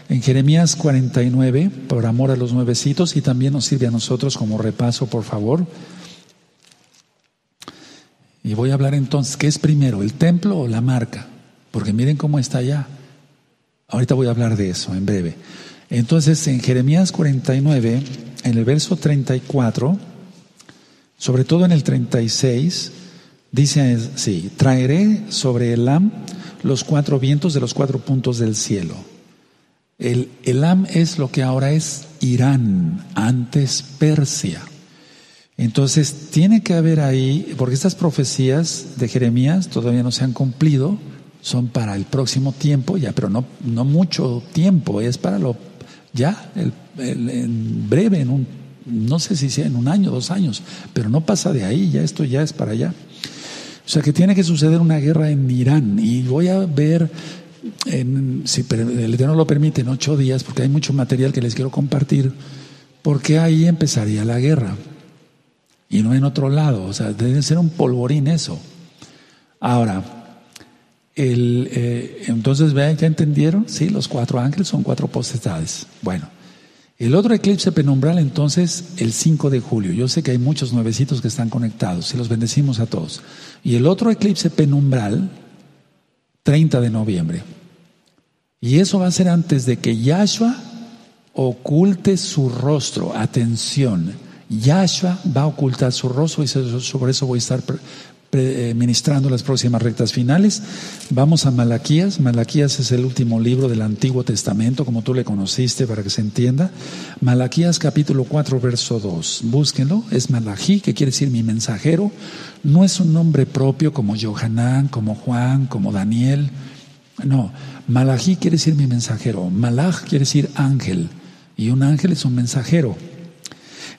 en Jeremías 49, por amor a los nuevecitos, y también nos sirve a nosotros como repaso, por favor. Y voy a hablar entonces, ¿qué es primero, el templo o la marca? Porque miren cómo está allá. Ahorita voy a hablar de eso en breve. Entonces, en Jeremías 49, en el verso 34, sobre todo en el 36, dice así, traeré sobre Elam los cuatro vientos de los cuatro puntos del cielo el Elam es lo que ahora es Irán, antes Persia. Entonces tiene que haber ahí, porque estas profecías de Jeremías todavía no se han cumplido, son para el próximo tiempo, ya, pero no, no mucho tiempo, es para lo ya, en breve, en un, no sé si sea en un año, dos años, pero no pasa de ahí, ya esto ya es para allá. O sea que tiene que suceder una guerra en Irán y voy a ver en, si el Eterno lo permite, en ocho días, porque hay mucho material que les quiero compartir, porque ahí empezaría la guerra y no en otro lado. O sea, debe ser un polvorín eso. Ahora, el, eh, entonces, vean, ¿ya entendieron? Sí, los cuatro ángeles son cuatro potestades. Bueno, el otro eclipse penumbral, entonces, el 5 de julio. Yo sé que hay muchos nuevecitos que están conectados y los bendecimos a todos. Y el otro eclipse penumbral, 30 de noviembre. Y eso va a ser antes de que Yahshua oculte su rostro. Atención, Yahshua va a ocultar su rostro y sobre eso voy a estar ministrando las próximas rectas finales. Vamos a Malaquías. Malaquías es el último libro del Antiguo Testamento, como tú le conociste, para que se entienda. Malaquías capítulo 4, verso 2. Búsquenlo. Es Malají, que quiere decir mi mensajero. No es un nombre propio como Johanán, como Juan, como Daniel. No, Malají quiere decir mi mensajero. Malach quiere decir ángel. Y un ángel es un mensajero.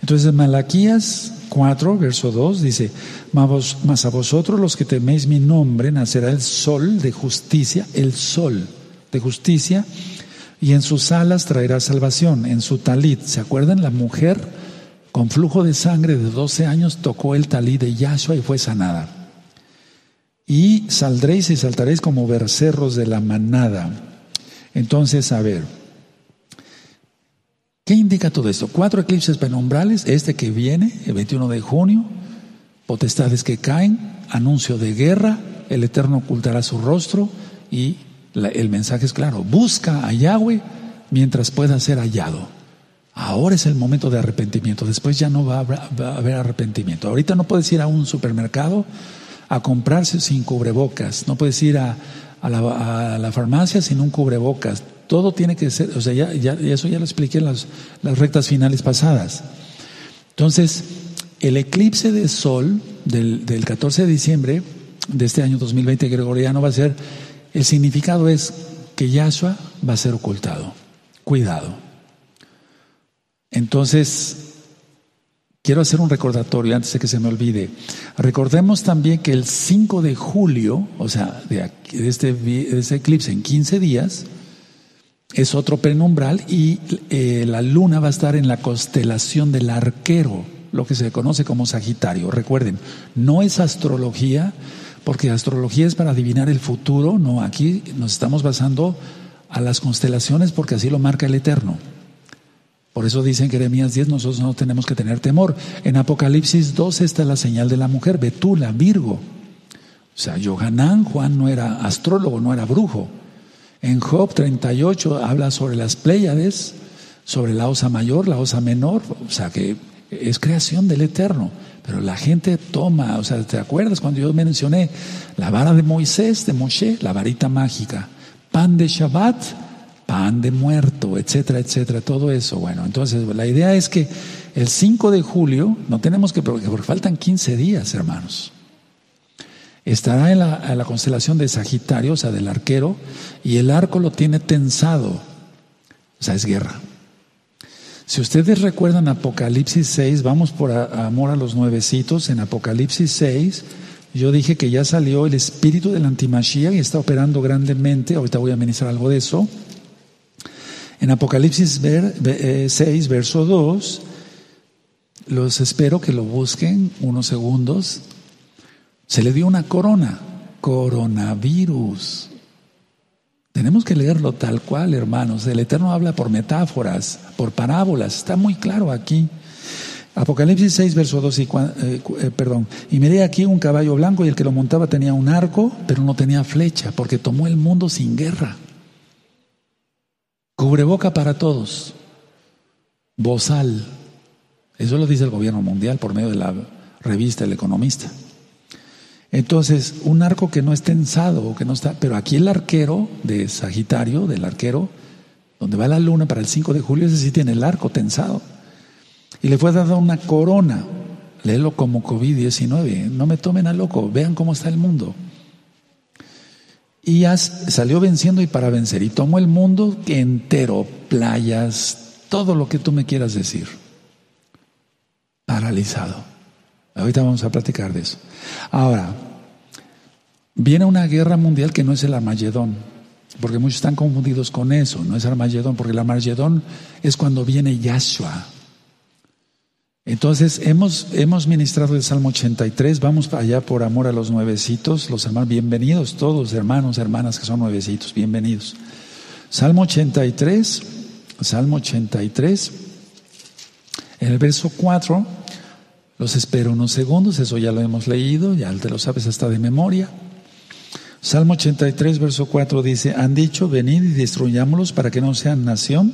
Entonces, Malaquías 4, verso 2 dice, mas a vosotros los que teméis mi nombre nacerá el sol de justicia, el sol de justicia, y en sus alas traerá salvación, en su talit. ¿Se acuerdan? La mujer con flujo de sangre de 12 años tocó el talit de Yahshua y fue sanada. Y saldréis y saltaréis como bercerros de la manada. Entonces, a ver, ¿qué indica todo esto? Cuatro eclipses penumbrales, este que viene, el 21 de junio, potestades que caen, anuncio de guerra, el Eterno ocultará su rostro y el mensaje es claro, busca a Yahweh mientras pueda ser hallado. Ahora es el momento de arrepentimiento, después ya no va a, haber arrepentimiento. Ahorita no puedes ir a un supermercado a comprarse sin cubrebocas, no puedes ir a, la, farmacia sin un cubrebocas. Todo tiene que ser, o sea, ya, eso ya lo expliqué en las, rectas finales pasadas. Entonces, el eclipse de sol del, 14 de diciembre de este año 2020 gregoriano va a ser, el significado es que Yahshua va a ser ocultado. Cuidado. Entonces, quiero hacer un recordatorio antes de que se me olvide. Recordemos también que el 5 de julio, o sea, de, este, de este eclipse en 15 días, es otro penumbral y eh, la luna va a estar en la constelación del arquero lo que se conoce como Sagitario. Recuerden, no es astrología, porque astrología es para adivinar el futuro, no, aquí nos estamos basando a las constelaciones porque así lo marca el Eterno. Por eso dicen Jeremías 10, nosotros no tenemos que tener temor. En Apocalipsis 12 está la señal de la mujer, Betula, Virgo. O sea, Johanán, Juan no era astrólogo, no era brujo. En Job 38 habla sobre las Pléyades, sobre la osa mayor, la osa menor, o sea que es creación del Eterno. Pero la gente toma, o sea, ¿te acuerdas cuando yo mencioné la vara de Moisés, de Moshe, la varita mágica, pan de Shabbat, pan de muerto, etcétera, etcétera, todo eso? Bueno, entonces la idea es que el 5 de julio, no tenemos que, porque faltan 15 días, hermanos, estará en la, constelación de Sagitario, o sea, del arquero, y el arco lo tiene tensado, o sea, es guerra. Si ustedes recuerdan Apocalipsis 6, vamos por amor a los nuevecitos, en Apocalipsis 6, yo dije que ya salió el espíritu del antimachía y está operando grandemente, ahorita voy a ministrar algo de eso. En Apocalipsis 6, eh, verso 2, los espero que lo busquen unos segundos. Se le dio una corona, coronavirus. Tenemos que leerlo tal cual, hermanos. El Eterno habla por metáforas, por parábolas. Está muy claro aquí. Apocalipsis 6, verso 2 y eh, eh, perdón. Y miré aquí un caballo blanco y el que lo montaba tenía un arco, pero no tenía flecha, porque tomó el mundo sin guerra. Cubreboca para todos. Bozal. Eso lo dice el gobierno mundial por medio de la revista El Economista. Entonces, un arco que no es tensado, que no está, pero aquí el arquero de Sagitario, del arquero, donde va la luna para el 5 de julio, ese sí tiene el arco tensado. Y le fue dada una corona, léelo como COVID-19, no me tomen a loco, vean cómo está el mundo. Y salió venciendo y para vencer, y tomó el mundo entero, playas, todo lo que tú me quieras decir, paralizado. Ahorita vamos a platicar de eso. Ahora, viene una guerra mundial que no es el Armagedón, porque muchos están confundidos con eso, no es Armagedón, porque el Armagedón es cuando viene Yahshua. Entonces, hemos, hemos ministrado el Salmo 83, vamos allá por amor a los nuevecitos, los hermanos, bienvenidos todos, hermanos, hermanas que son nuevecitos, bienvenidos. Salmo 83, Salmo 83, en el verso 4 los espero unos segundos, eso ya lo hemos leído, ya te lo sabes hasta de memoria. Salmo 83, verso 4 dice, han dicho, venid y destruyámoslos para que no sean nación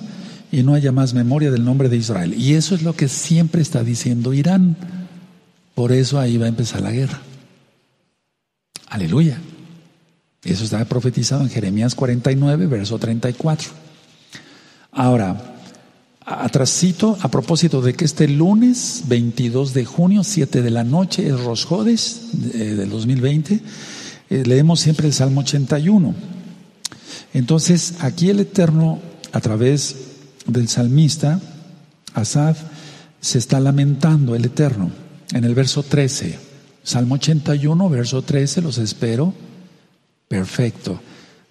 y no haya más memoria del nombre de Israel. Y eso es lo que siempre está diciendo Irán. Por eso ahí va a empezar la guerra. Aleluya. Eso está profetizado en Jeremías 49, verso 34. Ahora, Atrasito, a propósito de que este lunes 22 de junio, 7 de la noche, es Rosjodes eh, del 2020, eh, leemos siempre el Salmo 81. Entonces, aquí el Eterno, a través del salmista, Asad, se está lamentando el Eterno. En el verso 13, Salmo 81, verso 13, los espero. Perfecto.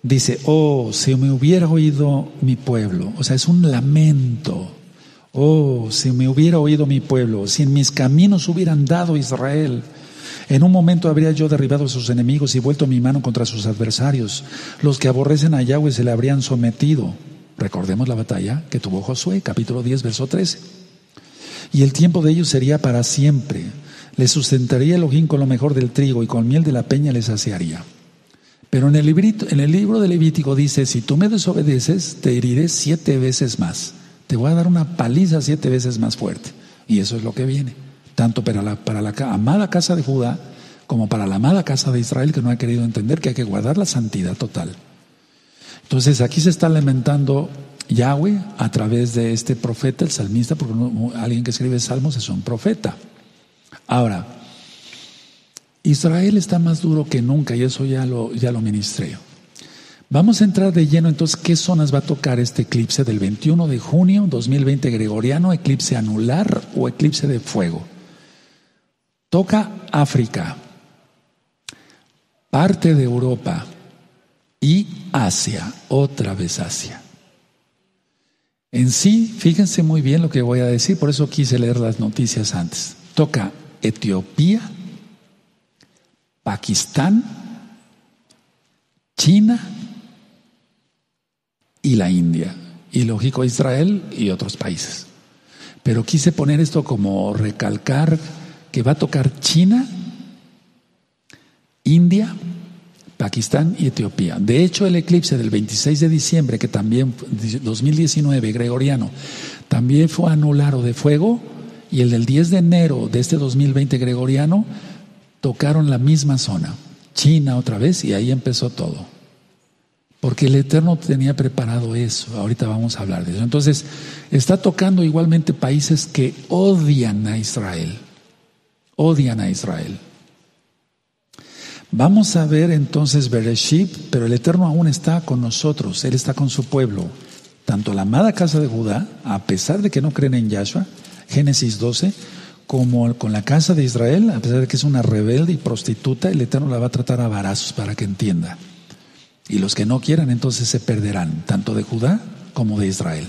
Dice, oh, si me hubiera oído mi pueblo, o sea, es un lamento. Oh, si me hubiera oído mi pueblo, si en mis caminos hubieran dado Israel, en un momento habría yo derribado a sus enemigos y vuelto mi mano contra sus adversarios. Los que aborrecen a Yahweh se le habrían sometido. Recordemos la batalla que tuvo Josué, capítulo 10, verso 13. Y el tiempo de ellos sería para siempre. Les sustentaría el ojín con lo mejor del trigo y con miel de la peña les saciaría. Pero en el, en el libro de Levítico dice, si tú me desobedeces, te heriré siete veces más. Te voy a dar una paliza siete veces más fuerte. Y eso es lo que viene. Tanto para la, para la amada casa de Judá como para la amada casa de Israel que no ha querido entender que hay que guardar la santidad total. Entonces aquí se está lamentando Yahweh a través de este profeta, el salmista, porque alguien que escribe salmos es un profeta. Ahora, Israel está más duro que nunca y eso ya lo, ya lo ministré. Vamos a entrar de lleno entonces, ¿qué zonas va a tocar este eclipse del 21 de junio 2020 gregoriano, eclipse anular o eclipse de fuego? Toca África, parte de Europa y Asia, otra vez Asia. En sí, fíjense muy bien lo que voy a decir, por eso quise leer las noticias antes. Toca Etiopía, Pakistán, China y la India. Y lógico Israel y otros países. Pero quise poner esto como recalcar que va a tocar China, India, Pakistán y Etiopía. De hecho, el eclipse del 26 de diciembre, que también 2019 gregoriano, también fue anulado de fuego, y el del 10 de enero de este 2020 gregoriano tocaron la misma zona, China otra vez, y ahí empezó todo. Porque el Eterno tenía preparado eso, ahorita vamos a hablar de eso. Entonces, está tocando igualmente países que odian a Israel, odian a Israel. Vamos a ver entonces Bereshit, pero el Eterno aún está con nosotros, Él está con su pueblo. tanto la amada casa de Judá, a pesar de que no creen en Yahshua, Génesis 12, como con la casa de Israel, a pesar de que es una rebelde y prostituta, el Eterno la va a tratar a varazos para que entienda. Y los que no quieran entonces se perderán, tanto de Judá como de Israel.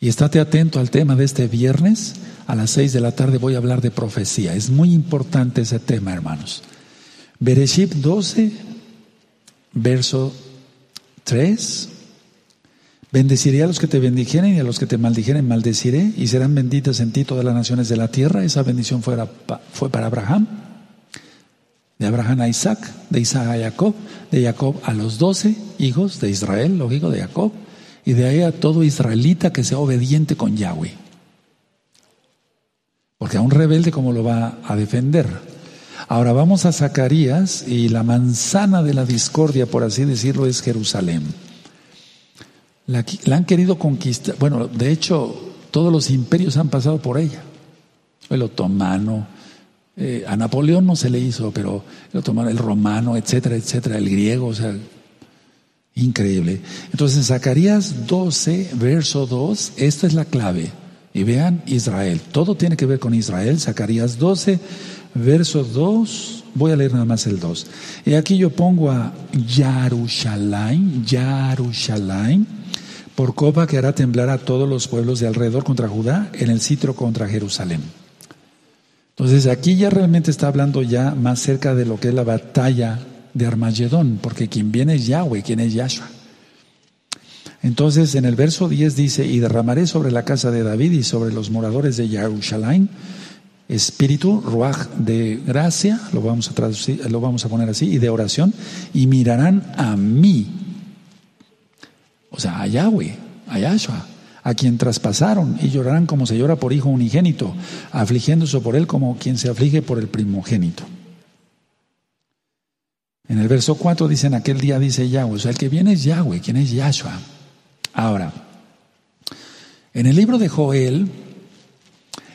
Y estate atento al tema de este viernes, a las seis de la tarde voy a hablar de profecía. Es muy importante ese tema, hermanos. Bereshit 12, verso 3. Bendeciré a los que te bendijeren y a los que te maldijeren maldeciré y serán benditas en ti todas las naciones de la tierra. Esa bendición fue, fue para Abraham, de Abraham a Isaac, de Isaac a Jacob, de Jacob a los doce hijos de Israel, lógico, de Jacob, y de ahí a todo israelita que sea obediente con Yahweh. Porque a un rebelde, ¿cómo lo va a defender? Ahora vamos a Zacarías y la manzana de la discordia, por así decirlo, es Jerusalén. La, han querido conquistar. Bueno, de hecho, todos los imperios han pasado por ella. El otomano, eh, a Napoleón no se le hizo, pero el otomano, el romano, etcétera, etcétera, el griego, o sea, increíble. Entonces, en Zacarías 12, verso 2, esta es la clave. Y vean Israel, todo tiene que ver con Israel. Zacarías 12, verso 2, voy a leer nada más el 2. Y aquí yo pongo a Yarushalayim, Yarushalayim por copa que hará temblar a todos los pueblos de alrededor contra Judá en el sitio contra Jerusalén. Entonces aquí ya realmente está hablando ya más cerca de lo que es la batalla de Armagedón, porque quien viene es Yahweh, quien es Yahshua. Entonces en el verso 10 dice, y derramaré sobre la casa de David y sobre los moradores de Jerusalén espíritu, ruaj de gracia, lo vamos a traducir, lo vamos a poner así, y de oración, y mirarán a mí, o sea, a Yahweh, a Yahshua, a quien traspasaron y llorarán como se llora por hijo unigénito, afligiéndose por él como quien se aflige por el primogénito. En el verso 4 dicen, aquel día dice Yahweh, o sea, el que viene es Yahweh, quien es Yahshua. Ahora, en el libro de Joel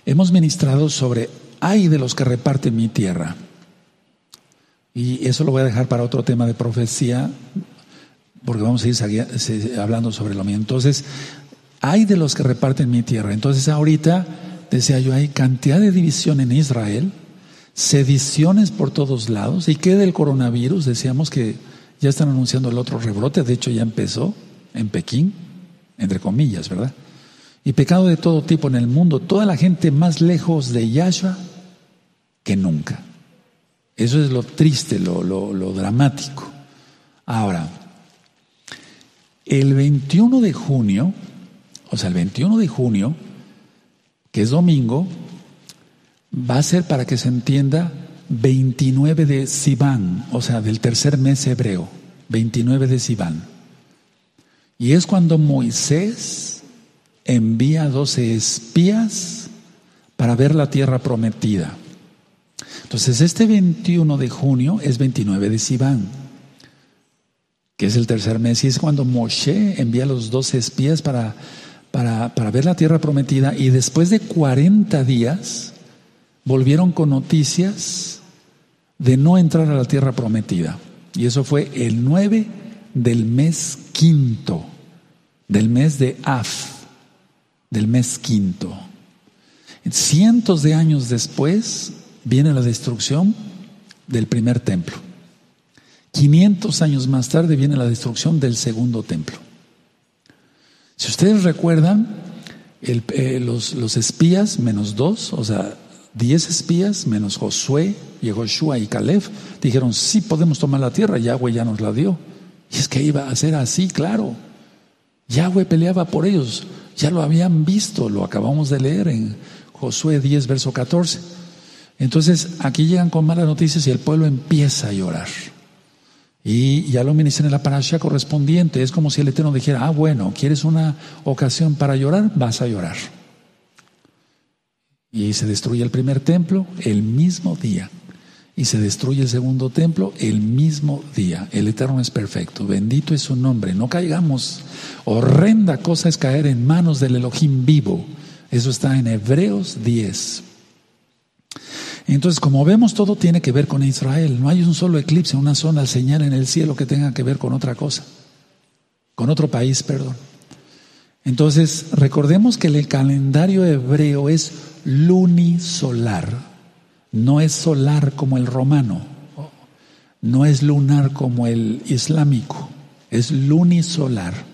hemos ministrado sobre, ay de los que reparten mi tierra. Y eso lo voy a dejar para otro tema de profecía porque vamos a ir hablando sobre lo mío. Entonces, hay de los que reparten mi tierra. Entonces, ahorita, decía yo, hay cantidad de división en Israel, sediciones por todos lados. ¿Y qué del coronavirus? Decíamos que ya están anunciando el otro rebrote, de hecho ya empezó en Pekín, entre comillas, ¿verdad? Y pecado de todo tipo en el mundo, toda la gente más lejos de Yahshua que nunca. Eso es lo triste, lo, lo dramático. Ahora, el 21 de junio, o sea, el 21 de junio, que es domingo, va a ser para que se entienda 29 de Sivan, o sea, del tercer mes hebreo, 29 de Sivan. Y es cuando Moisés envía 12 espías para ver la tierra prometida. Entonces, este 21 de junio es 29 de Sivan es el tercer mes, y es cuando Moshe envía a los doce espías para, para, para ver la tierra prometida, y después de 40 días volvieron con noticias de no entrar a la tierra prometida. Y eso fue el 9 del mes quinto, del mes de Af, del mes quinto. Cientos de años después viene la destrucción del primer templo. 500 años más tarde viene la destrucción del segundo templo. Si ustedes recuerdan, eh, los, espías menos dos, o sea, diez espías menos Josué, Yehoshua y Caleb, dijeron, sí podemos tomar la tierra, Yahweh ya nos la dio. Y es que iba a ser así, claro. Yahweh peleaba por ellos, ya lo habían visto, lo acabamos de leer en Josué 10, verso 14. Entonces, aquí llegan con malas noticias y el pueblo empieza a llorar. Y ya lo ministran en la parasha correspondiente. Es como si el Eterno dijera, ah, bueno, ¿quieres una ocasión para llorar? Vas a llorar. Y se destruye el primer templo el mismo día. Y se destruye el segundo templo el mismo día. El Eterno es perfecto. Bendito es su nombre. No caigamos. Horrenda cosa es caer en manos del Elohim vivo. Eso está en Hebreos 10. Entonces, como vemos, todo tiene que ver con Israel. No hay un solo eclipse, una sola señal en el cielo que tenga que ver con otra cosa, con otro país, perdón. Entonces, recordemos que el calendario hebreo es lunisolar, no es solar como el romano, no es lunar como el islámico, es lunisolar.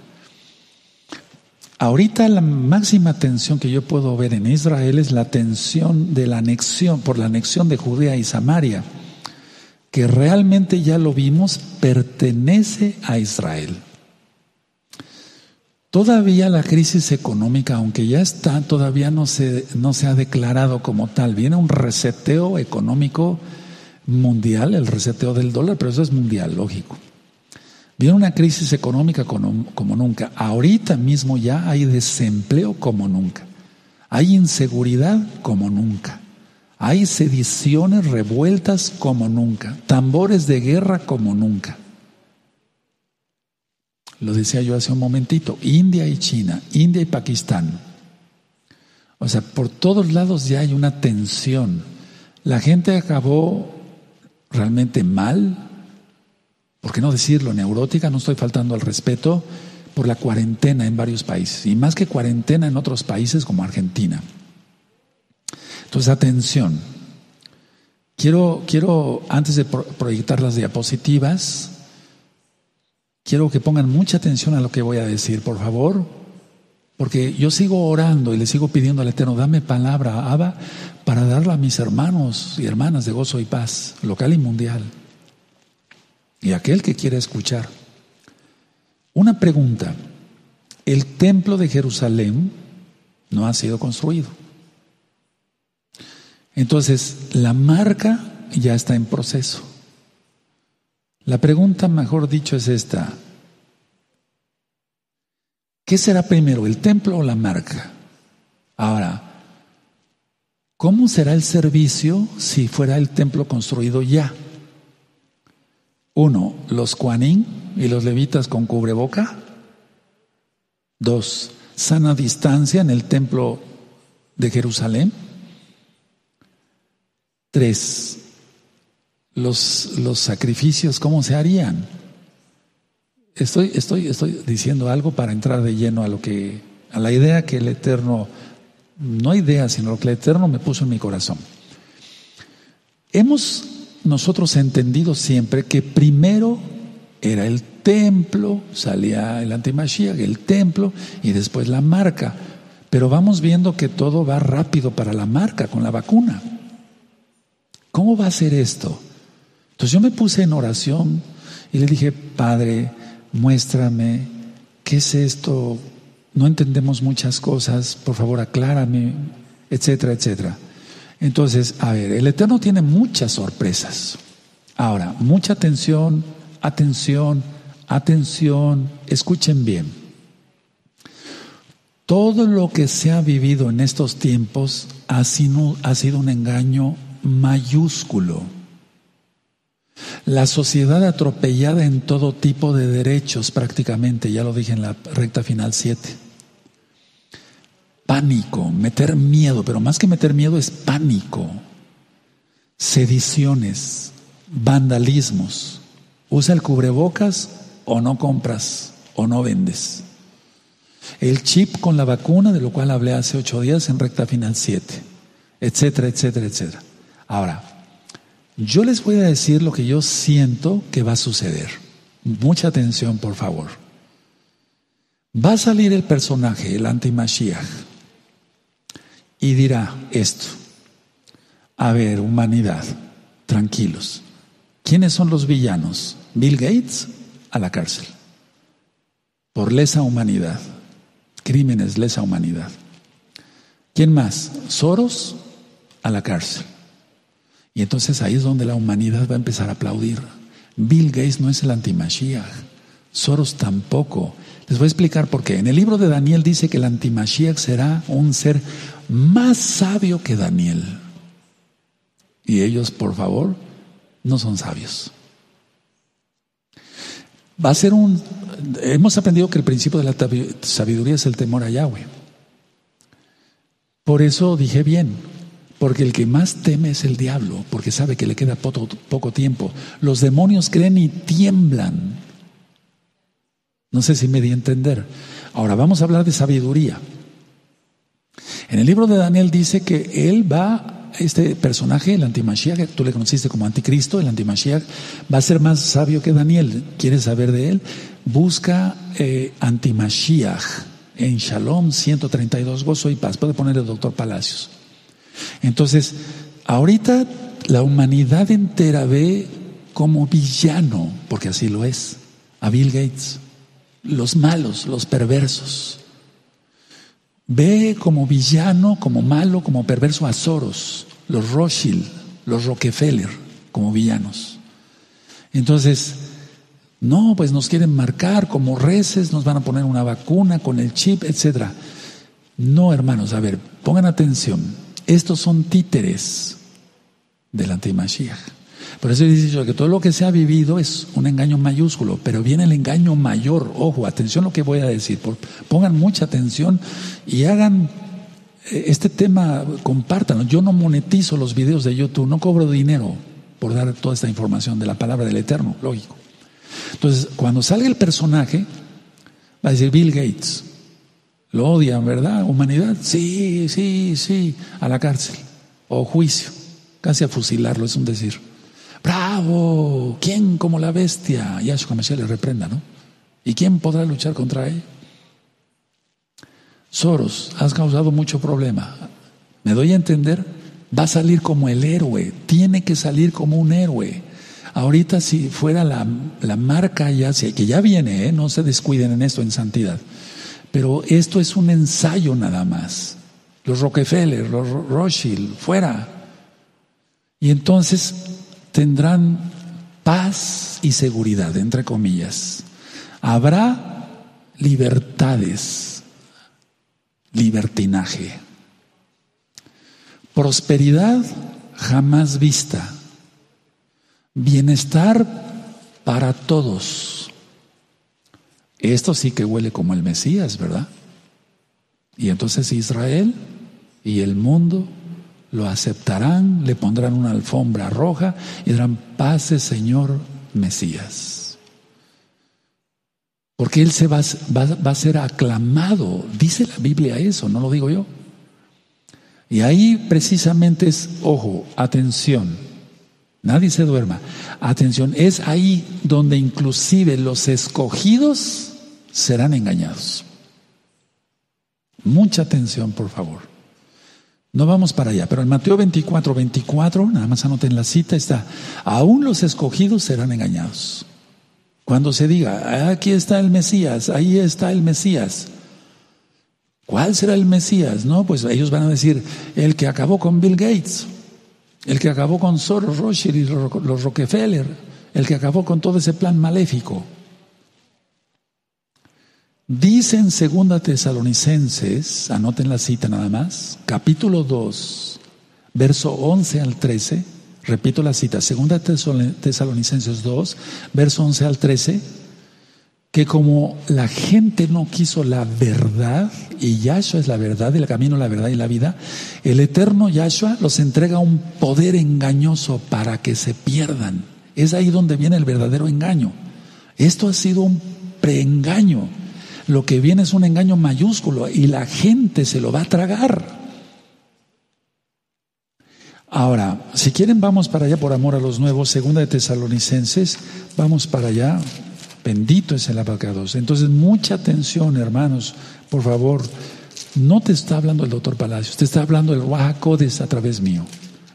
Ahorita la máxima tensión que yo puedo ver en Israel es la tensión de la anexión, por la anexión de Judea y Samaria, que realmente ya lo vimos, pertenece a Israel. Todavía la crisis económica, aunque ya está, todavía no se, no se ha declarado como tal. Viene un reseteo económico mundial, el reseteo del dólar, pero eso es mundial, lógico. Viene una crisis económica como, nunca. Ahorita mismo ya hay desempleo como nunca. Hay inseguridad como nunca. Hay sediciones revueltas como nunca. Tambores de guerra como nunca. Lo decía yo hace un momentito, India y China, India y Pakistán. O sea, por todos lados ya hay una tensión. La gente acabó realmente mal, ¿por qué no decirlo? Neurótica, no estoy faltando al respeto, por la cuarentena en varios países, y más que cuarentena en otros países como Argentina. Entonces, atención. Quiero, quiero antes de proyectar las diapositivas, Quiero que pongan mucha atención a lo que voy a decir, por favor, porque yo sigo orando y le sigo pidiendo al Eterno, dame palabra, Abba, para darla a mis hermanos y hermanas de gozo y paz, local y mundial. Y aquel que quiera escuchar. Una pregunta. El templo de Jerusalén no ha sido construido. Entonces, la marca ya está en proceso. La pregunta, mejor dicho, es esta. ¿Qué será primero, el templo o la marca? Ahora, ¿cómo será el servicio si fuera el templo construido ya? Uno, los cuanín y los levitas con cubreboca. Dos, sana distancia en el templo de Jerusalén. Tres, los, los sacrificios, ¿cómo se harían? Estoy, estoy, estoy diciendo algo para entrar de lleno a lo que, a la idea que el Eterno, no idea, sino lo que el Eterno me puso en mi corazón. Hemos nosotros entendido siempre que primero era el templo, salía el antimashiach, el templo y después la marca. Pero vamos viendo que todo va rápido para la marca con la vacuna. ¿Cómo va a ser esto? Entonces yo me puse en oración y le dije, Padre, muéstrame qué es esto, no entendemos muchas cosas, por favor aclárame, etcétera, etcétera. Entonces, a ver, el Eterno tiene muchas sorpresas. Ahora, mucha atención, atención, atención, escuchen bien. Todo lo que se ha vivido en estos tiempos ha sido, un engaño mayúsculo. La sociedad atropellada en todo tipo de derechos prácticamente, ya lo dije en la recta final 7. Pánico, meter miedo, pero más que meter miedo es pánico. Sediciones, vandalismos. Usa el cubrebocas o no compras o no vendes. El chip con la vacuna, de lo cual hablé hace ocho días en recta final 7, etcétera, etcétera, etcétera. Ahora, yo les voy a decir lo que yo siento que va a suceder. Mucha atención, por favor. Va a salir el personaje, el anti-Mashiach, y dirá esto. A ver, humanidad, tranquilos. ¿Quiénes son los villanos? Bill Gates a la cárcel. Por lesa humanidad. Crímenes, lesa humanidad. ¿Quién más? Soros a la cárcel. Y entonces ahí es donde la humanidad va a empezar a aplaudir. Bill Gates no es el antimashiach, Soros tampoco. Les voy a explicar por qué. En el libro de Daniel dice que el antimashiach será un ser más sabio que Daniel. Y ellos, por favor, no son sabios. Va a ser un... Hemos aprendido que el principio de la sabiduría es el temor a Yahweh. Por eso dije bien, porque el que más teme es el diablo, porque sabe que le queda poco, tiempo. Los demonios creen y tiemblan. No sé si me di a entender. Ahora vamos a hablar de sabiduría. En el libro de Daniel dice que él va, este personaje, el antimashiach, tú le conociste como anticristo, el antimashiach, va a ser más sabio que Daniel. ¿Quieres saber de él? Busca eh, antimashiach en Shalom 132, gozo y paz. Puede poner el doctor Palacios. Entonces, ahorita la humanidad entera ve como villano, porque así lo es, a Bill Gates, los malos, los perversos. Ve como villano, como malo, como perverso a Soros, los Rothschild, los Rockefeller, como villanos. Entonces, no, pues nos quieren marcar como reces, nos van a poner una vacuna con el chip, etcétera. No, hermanos, a ver, pongan atención. Estos son títeres del antimashiach. Por eso dice yo que todo lo que se ha vivido es un engaño mayúsculo, pero viene el engaño mayor. Ojo, atención a lo que voy a decir. Pongan mucha atención y hagan eh, este tema, compártanlo. Yo no monetizo los videos de YouTube, no cobro dinero por dar toda esta información de la palabra del Eterno, lógico. Entonces, cuando salga el personaje, va a decir Bill Gates. Lo odian, ¿verdad? Humanidad, sí, sí, sí, a la cárcel o juicio, casi a fusilarlo, es un decir. ¿Quién como la bestia? Yahshua Mashiach le reprenda, ¿no? ¿Y quién podrá luchar contra él? Soros, has causado mucho problema. ¿Me doy a entender? Va a salir como el héroe, tiene que salir como un héroe. Ahorita si fuera la, marca ya, que ya viene, ¿eh? no se descuiden en esto, en santidad. Pero esto es un ensayo nada más. Los Rockefeller, los Rothschild, fuera. Y entonces tendrán paz y seguridad, entre comillas. Habrá libertades, libertinaje. Prosperidad jamás vista Bienestar para todos. Esto sí que huele como el Mesías, ¿verdad? Y entonces Israel y el mundo lo aceptarán, le pondrán una alfombra roja y dirán, pase Señor Mesías. Porque Él se va, va, a ser aclamado. Dice la Biblia eso, no lo digo yo. Y ahí precisamente es, ojo, atención. Nadie se duerma. Atención, es ahí donde inclusive los escogidos serán engañados. Mucha atención, por favor. No vamos para allá, pero en Mateo 24, 24, nada más anoten la cita, está, aún los escogidos serán engañados. Cuando se diga, aquí está el Mesías, ahí está el Mesías. ¿Cuál será el Mesías? No, pues ellos van a decir, el que acabó con Bill Gates el que acabó con Soros, Rothschild y los Rockefeller, el que acabó con todo ese plan maléfico. Dice en Segunda Tesalonicenses, anoten la cita nada más, capítulo 2, verso 11 al 13, repito la cita, Segunda Tesalonicenses 2, verso 11 al 13, que como la gente no quiso la verdad, y Yahshua es la verdad, el camino, la verdad y la vida, el eterno Yahshua los entrega un poder engañoso para que se pierdan. Es ahí donde viene el verdadero engaño. Esto ha sido un preengaño. Lo que viene es un engaño mayúsculo y la gente se lo va a tragar. Ahora, si quieren vamos para allá por amor a los nuevos, segunda de Tesalonicenses, vamos para allá, Bendito es el abacados. Entonces, mucha atención, hermanos, por favor. No te está hablando el doctor Palacios, te está hablando el Wahakodes a través mío.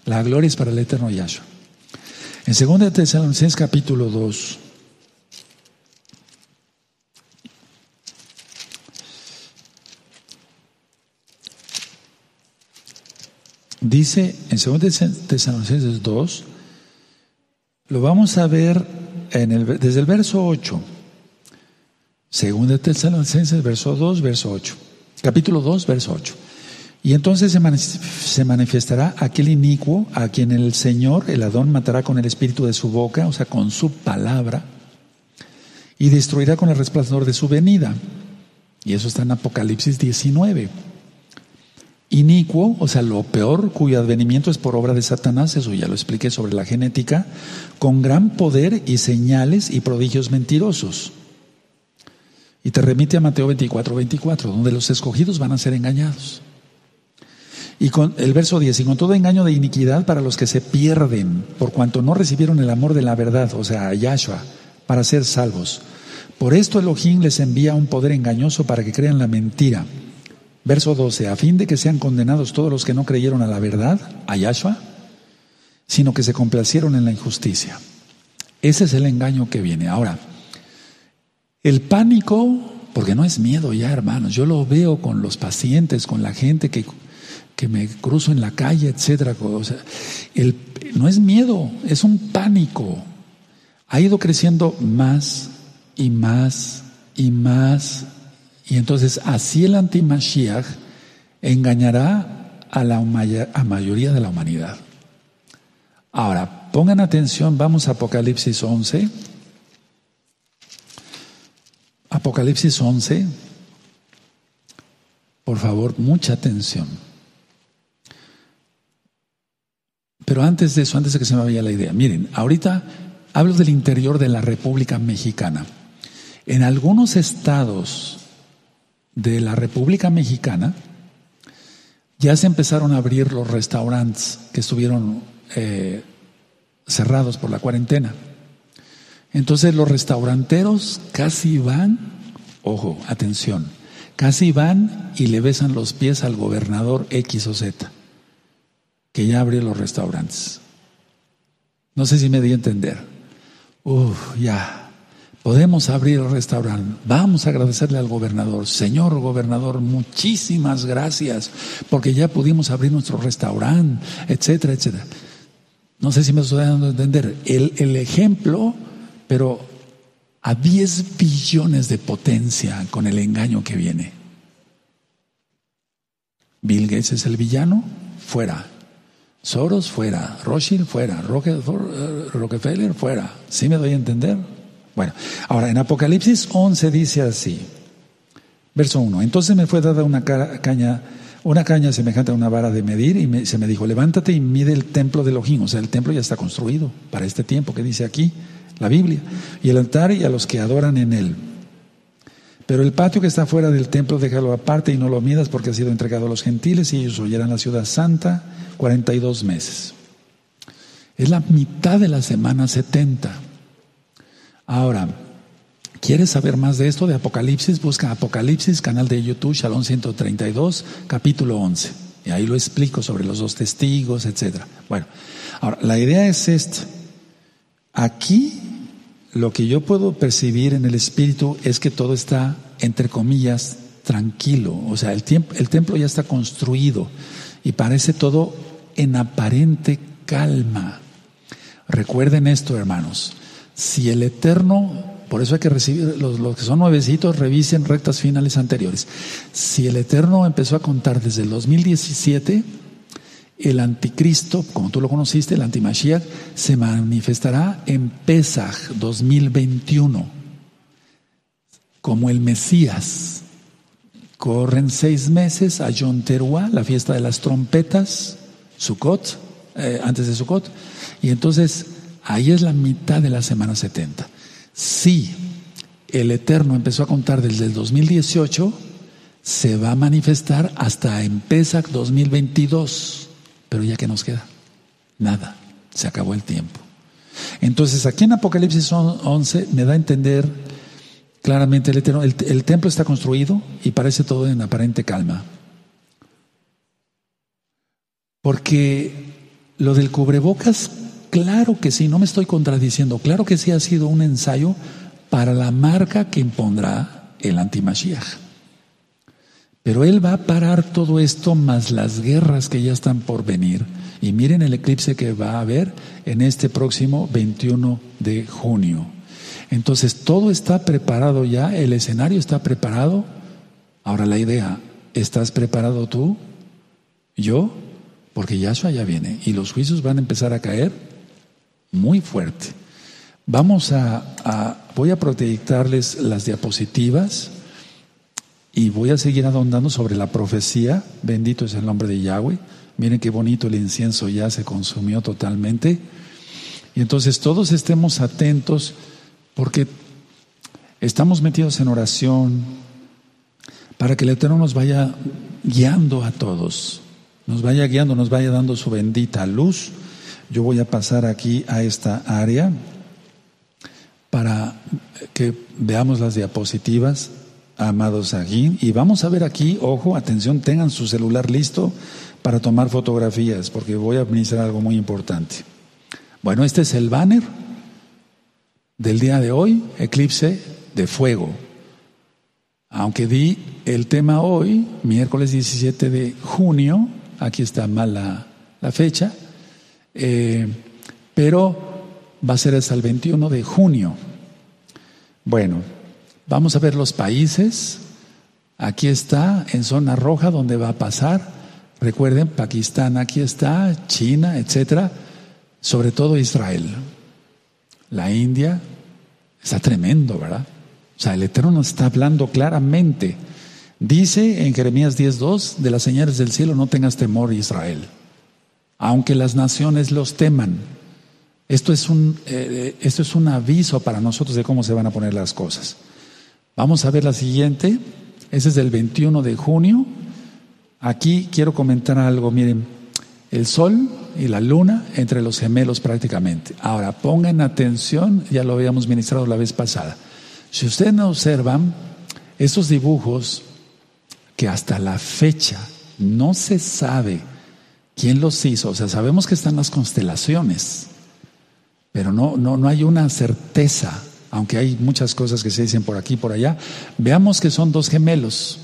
La gloria es para el eterno Yahshua. En 2 Tesalonicenses capítulo 2. Dice en 2 Tesalonicenses 2, lo vamos a ver desde el verso 8, según Tesalonicenses, verso 2, verso 8, capítulo 2, verso 8. Y entonces se manifestará aquel inicuo a quien el Señor, el Adón, matará con el espíritu de su boca, o sea, con su palabra, y destruirá con el resplandor de su venida. Y eso está en Apocalipsis 19 inicuo, o sea, lo peor, cuyo advenimiento es por obra de Satanás, eso ya lo expliqué sobre la genética, con gran poder y señales y prodigios mentirosos. Y te remite a Mateo 24, 24, donde los escogidos van a ser engañados. Y con el verso 10, y con todo engaño de iniquidad para los que se pierden, por cuanto no recibieron el amor de la verdad, o sea, a Yahshua, para ser salvos. Por esto Elohim les envía un poder engañoso para que crean la mentira. Verso 12, a fin de que sean condenados todos los que no creyeron a la verdad, a Yahshua, sino que se complacieron en la injusticia. Ese es el engaño que viene. Ahora, el pánico, porque no es miedo ya, hermanos, yo lo veo con los pacientes, con la gente que, que me cruzo en la calle, etcétera. no es miedo, es un pánico. Ha ido creciendo más y más y más. Y entonces así el anti-Mashiach engañará a la mayoría de la humanidad. Ahora, pongan atención, vamos a Apocalipsis 11. Apocalipsis 11. Por favor, mucha atención. Pero antes de eso, antes de que se me vaya la idea, miren, ahorita hablo del interior de la República Mexicana. En algunos estados de la República Mexicana ya se empezaron a abrir los restaurantes que estuvieron eh, cerrados por la cuarentena. Entonces los restauranteros casi van, ojo, atención, casi van y le besan los pies al gobernador X o Z, que ya abrió los restaurantes. No sé si me di a entender. Uf, ya, podemos abrir el restaurante. Vamos a agradecerle al gobernador. Señor gobernador, muchísimas gracias, porque ya pudimos abrir nuestro restaurante, etcétera, etcétera. No sé si me estoy dando a entender. El, ejemplo, pero a 10 billones de potencia con el engaño que viene. Bill Gates es el villano, fuera. Soros, fuera. Rothschild, fuera. Rockefeller, fuera. ¿Sí me doy a entender? Bueno, ahora en Apocalipsis 11 dice así. Verso 1. Entonces me fue dada una caña una caña semejante a una vara de medir y se me dijo, levántate y mide el templo de Elohim. O sea, el templo ya está construido para este tiempo que dice aquí la Biblia. Y el altar y a los que adoran en él. Pero el patio que está fuera del templo déjalo aparte y no lo midas porque ha sido entregado a los gentiles y ellos oyeran la ciudad santa 42 meses. Es la mitad de la semana 70. Ahora, ¿Quieres saber más de esto de Apocalipsis? Busca Apocalipsis, canal de YouTube, Shalom 132, capítulo 11. Y ahí lo explico sobre los dos testigos, etc. Bueno, ahora, la idea es esta. Aquí lo que yo puedo percibir en el espíritu es que todo está, entre comillas, tranquilo. O sea, el, tiempo, el templo ya está construido y parece todo en aparente calma. Recuerden esto, hermanos. Si el Eterno por eso hay que recibir, los, que son nuevecitos, revisen rectas finales anteriores. Si el Eterno empezó a contar desde el 2017, el anticristo, como tú lo conociste, el antimashiach, se manifestará en Pesach 2021, como el Mesías. Corren seis meses a Yom la fiesta de las trompetas, Sukkot, eh, antes de Sukkot, y entonces ahí es la mitad de la semana 70. Si el Eterno empezó a contar desde el 2018, se va a manifestar hasta en Pesach 2022. Pero ya que nos queda, nada, se acabó el tiempo. Entonces, aquí en Apocalipsis 11 me da a entender claramente el Eterno, el, el templo está construido y parece todo en aparente calma. Porque lo del cubrebocas Claro que sí, no me estoy contradiciendo. Claro que sí ha sido un ensayo para la marca que impondrá el antimashiach. Pero él va a parar todo esto más las guerras que ya están por venir. Y miren el eclipse que va a haber en este próximo 21 de junio. Entonces todo está preparado ya, el escenario está preparado. Ahora la idea, ¿estás preparado tú? ¿Yo? Porque Yahshua ya viene y los juicios van a empezar a caer muy fuerte. Vamos a, voy a proyectarles las diapositivas y voy a seguir ahondando sobre la profecía. Bendito es el nombre de Yahweh. Miren qué bonito el incienso ya se consumió totalmente. Y entonces todos estemos atentos porque Estamos metidos en oración para que el Eterno nos vaya guiando a todos, nos vaya guiando, nos vaya dando su bendita luz. Yo voy a pasar aquí a esta área para que veamos las diapositivas, amados aquí, y vamos a ver aquí, ojo, atención, tengan su celular listo para tomar fotografías, porque voy a administrar algo muy importante. Bueno, este es el banner del día de hoy, eclipse de fuego. Aunque di el tema hoy, miércoles 17 de junio, aquí está mal la, fecha, eh, pero va a ser hasta el 21 de junio. Bueno, vamos a ver los países. Aquí está en zona roja donde va a pasar. Recuerden, Pakistán aquí está, China, etcétera, sobre todo Israel. La India está tremendo, ¿verdad? O sea, el Eterno nos está hablando claramente. Dice en Jeremías 10:2, de las señales del cielo no tengas temor, Israel, aunque las naciones los teman. Esto es un, eh, esto es un aviso para nosotros de cómo se van a poner las cosas. Vamos a ver la siguiente. Ese es del 21 de junio Aquí quiero comentar algo, miren, el sol y la luna entre los gemelos prácticamente. Ahora, pongan atención, ya lo habíamos ministrado la vez pasada. Si ustedes no observan, esos dibujos que hasta la fecha no se sabe quién los hizo, o sea, sabemos que están las constelaciones, pero no, no, no hay una certeza, aunque hay muchas cosas que se dicen por aquí y por allá. Veamos que son dos gemelos.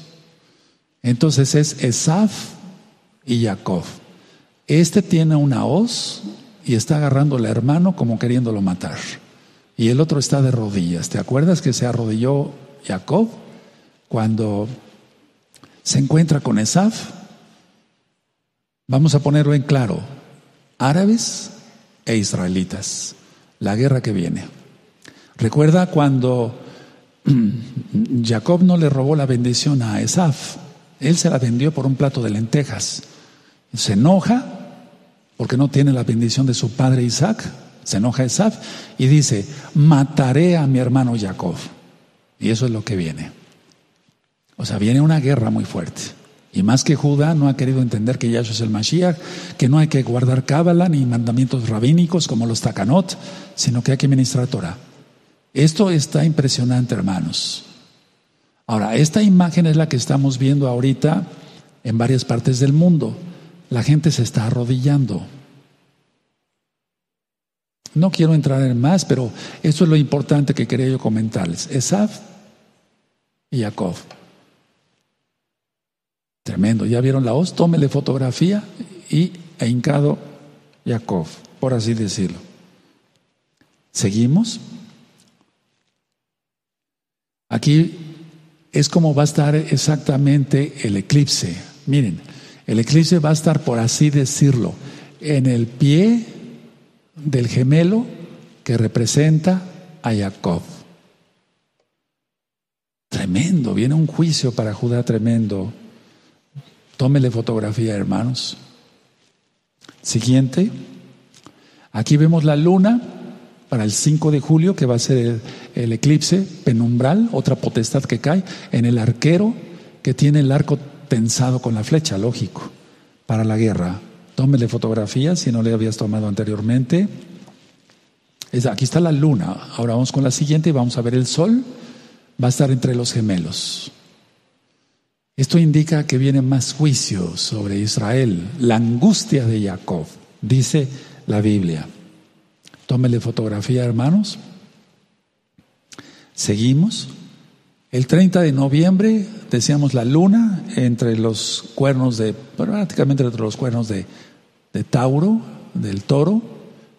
Entonces es Esaf y Jacob. Este tiene una hoz y está agarrando al hermano como queriéndolo matar. Y el otro está de rodillas. ¿Te acuerdas que se arrodilló Jacob cuando se encuentra con Esaf? Vamos a ponerlo en claro. Árabes e israelitas. La guerra que viene. Recuerda cuando [CLEARS THROAT] Jacob no le robó la bendición a Esaf él se la vendió por un plato de lentejas. Se enoja porque no tiene la bendición de su padre Isaac. Se enoja Isaac y dice, mataré a mi hermano Jacob. Y eso es lo que viene. O sea, viene una guerra muy fuerte. Y más que Judá no ha querido entender que Yahshua es el Mashiach, que no hay que guardar cábala ni mandamientos rabínicos como los takanot, sino que hay que ministrar Torah. Esto está impresionante, hermanos. Ahora, esta imagen es la que estamos viendo ahorita en varias partes del mundo. La gente se está arrodillando. No quiero entrar en más, pero eso es lo importante que quería yo comentarles. Esaf y Jacob. Tremendo. ¿Ya vieron la hoz? Tómele fotografía y e hincado Jacob, por así decirlo. ¿Seguimos? Aquí es como va a estar exactamente el eclipse. Miren, el eclipse va a estar, por así decirlo, en el pie del gemelo que representa a Jacob. Tremendo, viene un juicio para Judá tremendo. Tómele fotografía, hermanos. Siguiente. Aquí vemos la luna para el 5 de julio, que va a ser el, eclipse penumbral, otra potestad que cae en el arquero que tiene el arco tensado con la flecha, lógico, para la guerra. Tómele fotografías si no le habías tomado anteriormente. Es, aquí está la luna. Ahora vamos con la siguiente y vamos a ver el sol. Va a estar entre los gemelos. Esto indica que viene más juicio sobre Israel, la angustia de Jacob, dice la Biblia. Tómele fotografía, hermanos. Seguimos. El 30 de noviembre decíamos la luna entre los cuernos de, prácticamente entre los cuernos de, de Tauro, del toro,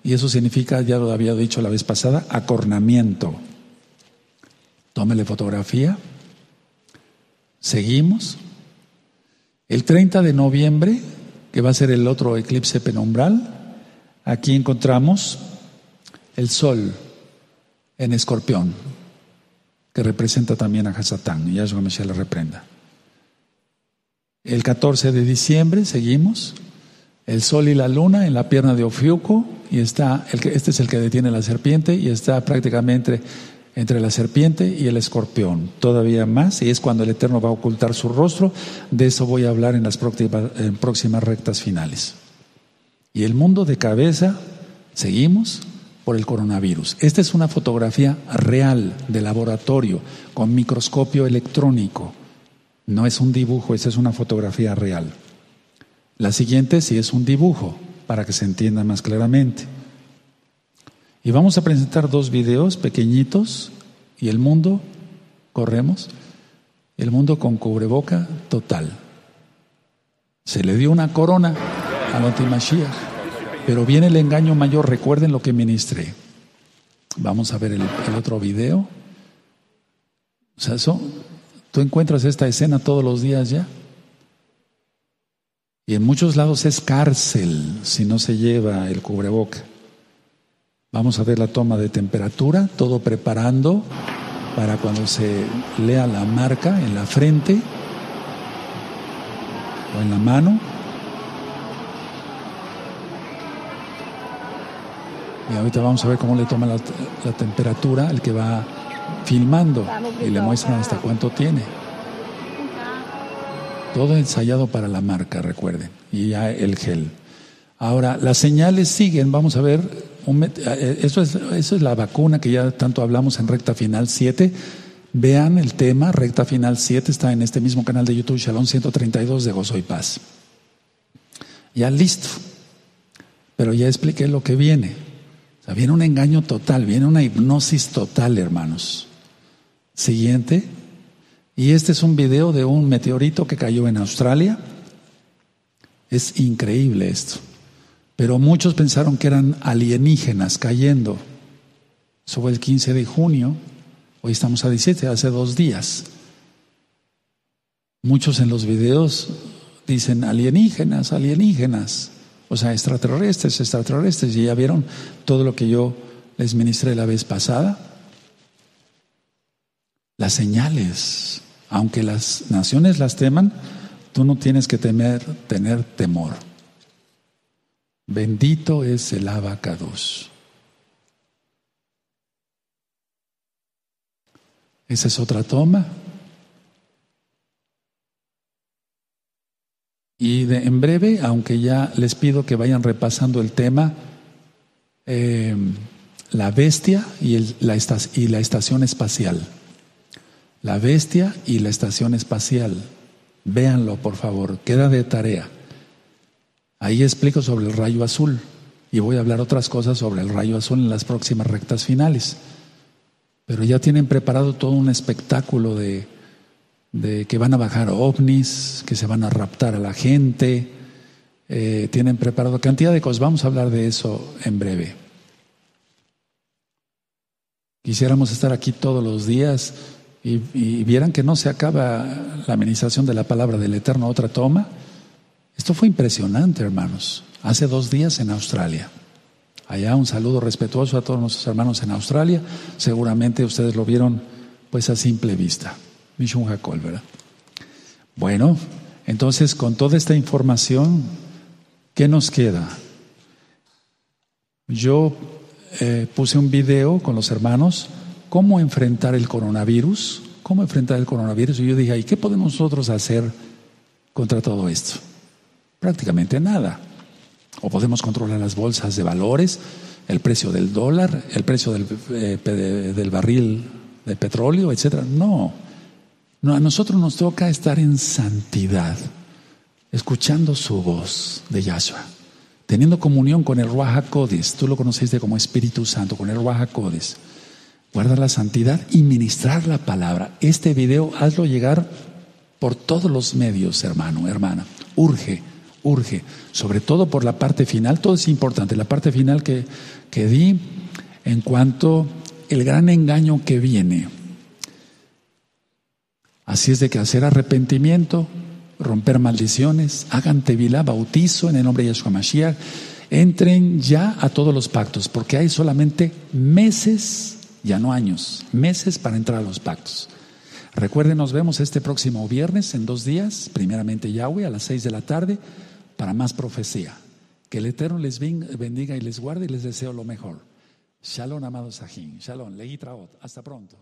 y eso significa, ya lo había dicho la vez pasada, acornamiento. Tómele fotografía. Seguimos. El 30 de noviembre, que va a ser el otro eclipse penumbral, aquí encontramos el sol en escorpión, que representa también a Hasatán, y Yahshua Mashiach le reprenda. El 14 de diciembre seguimos, el sol y la luna en la pierna de Ofiuco, y está, este es el que detiene la serpiente, y está prácticamente entre la serpiente y el escorpión, todavía más, y es cuando el Eterno va a ocultar su rostro. De eso voy a hablar en las próximas, rectas finales. Y el mundo de cabeza, seguimos por el coronavirus. Esta es una fotografía real de laboratorio con microscopio electrónico. No es un dibujo, esta es una fotografía real. La siguiente sí es un dibujo, para que se entienda más claramente. Y vamos a presentar dos videos pequeñitos y el mundo, corremos, el mundo con cubreboca total. Se le dio una corona a Mashiach, pero viene el engaño mayor, recuerden lo que ministré. Vamos a ver el, el otro video. O sea, eso, tú encuentras esta escena todos los días ya. Y en muchos lados es cárcel si no se lleva el cubreboca. Vamos a ver la toma de temperatura, todo preparando para cuando se lea la marca en la frente o en la mano. Y ahorita vamos a ver cómo le toma la, temperatura el que va filmando y le muestran hasta cuánto tiene. Todo ensayado para la marca, recuerden. Y ya el gel. Ahora, las señales siguen, vamos a ver eso, es, eso es la vacuna que ya tanto hablamos en recta final 7. Vean el tema, recta final 7, está en este mismo canal de YouTube, Shalom 132 de Gozo y Paz. Ya listo. Pero ya expliqué lo que viene. Viene un engaño total, viene una hipnosis total, hermanos. Siguiente. Y este es un video de un meteorito que cayó en Australia. Es increíble esto. Pero muchos pensaron que eran alienígenas cayendo. Eso fue el 15 de junio. Hoy estamos a 17, hace dos días. Muchos en los videos dicen alienígenas, alienígenas. O sea, extraterrestres, extraterrestres. Y ya vieron todo lo que yo les ministré la vez pasada. Las señales, aunque las naciones las teman, tú no tienes que temer, tener temor. Bendito es el abacados. Esa es otra toma. Y de, en breve, aunque ya les pido que vayan repasando el tema, eh, la bestia y, la y la estación espacial. La bestia y la estación espacial. Véanlo, por favor, queda de tarea. Ahí explico sobre el rayo azul y voy a hablar otras cosas sobre el rayo azul en las próximas rectas finales. Pero ya tienen preparado todo un espectáculo de, que van a bajar ovnis, que se van a raptar a la gente. Eh, tienen preparado cantidad de cosas. Vamos a hablar de eso en breve. Quisiéramos estar aquí todos los días y, y vieran que no se acaba la administración de la palabra del Eterno otra toma. Esto fue impresionante, hermanos. Hace dos días en Australia. Allá un saludo respetuoso a todos nuestros hermanos en Australia. Seguramente ustedes lo vieron pues a simple vista. Mishun Hakol, ¿verdad? Bueno, entonces con toda esta información, ¿qué nos queda? Yo eh, puse un video con los hermanos, cómo enfrentar el coronavirus, cómo enfrentar el coronavirus, y yo dije, ¿y qué podemos nosotros hacer contra todo esto? Prácticamente nada. O podemos controlar las bolsas de valores, el precio del dólar, el precio del, eh, del barril de petróleo, etcétera. No. A nosotros nos toca estar en santidad, escuchando su voz de Yahshua, teniendo comunión con el Ruach. Tú lo conociste como Espíritu Santo, con el Ruach Codis. Guardar la santidad y ministrar la palabra. Este video hazlo llegar por todos los medios, hermano, hermana. Urge urge, sobre todo por la parte final, todo es importante, la parte final que, que di en cuanto el gran engaño que viene. Así es de que hacer arrepentimiento, romper maldiciones, hagan tevilá, bautizo en el nombre de Yeshua Mashiach, entren ya a todos los pactos, porque hay solamente meses, ya no años, meses para entrar a los pactos. Recuerden, nos vemos este próximo viernes en dos días, primeramente Yahweh a las seis de la tarde para más profecía. Que el Eterno les bendiga y les guarde y les deseo lo mejor. Shalom, amados Sajín. Shalom, Legitraot. Hasta pronto.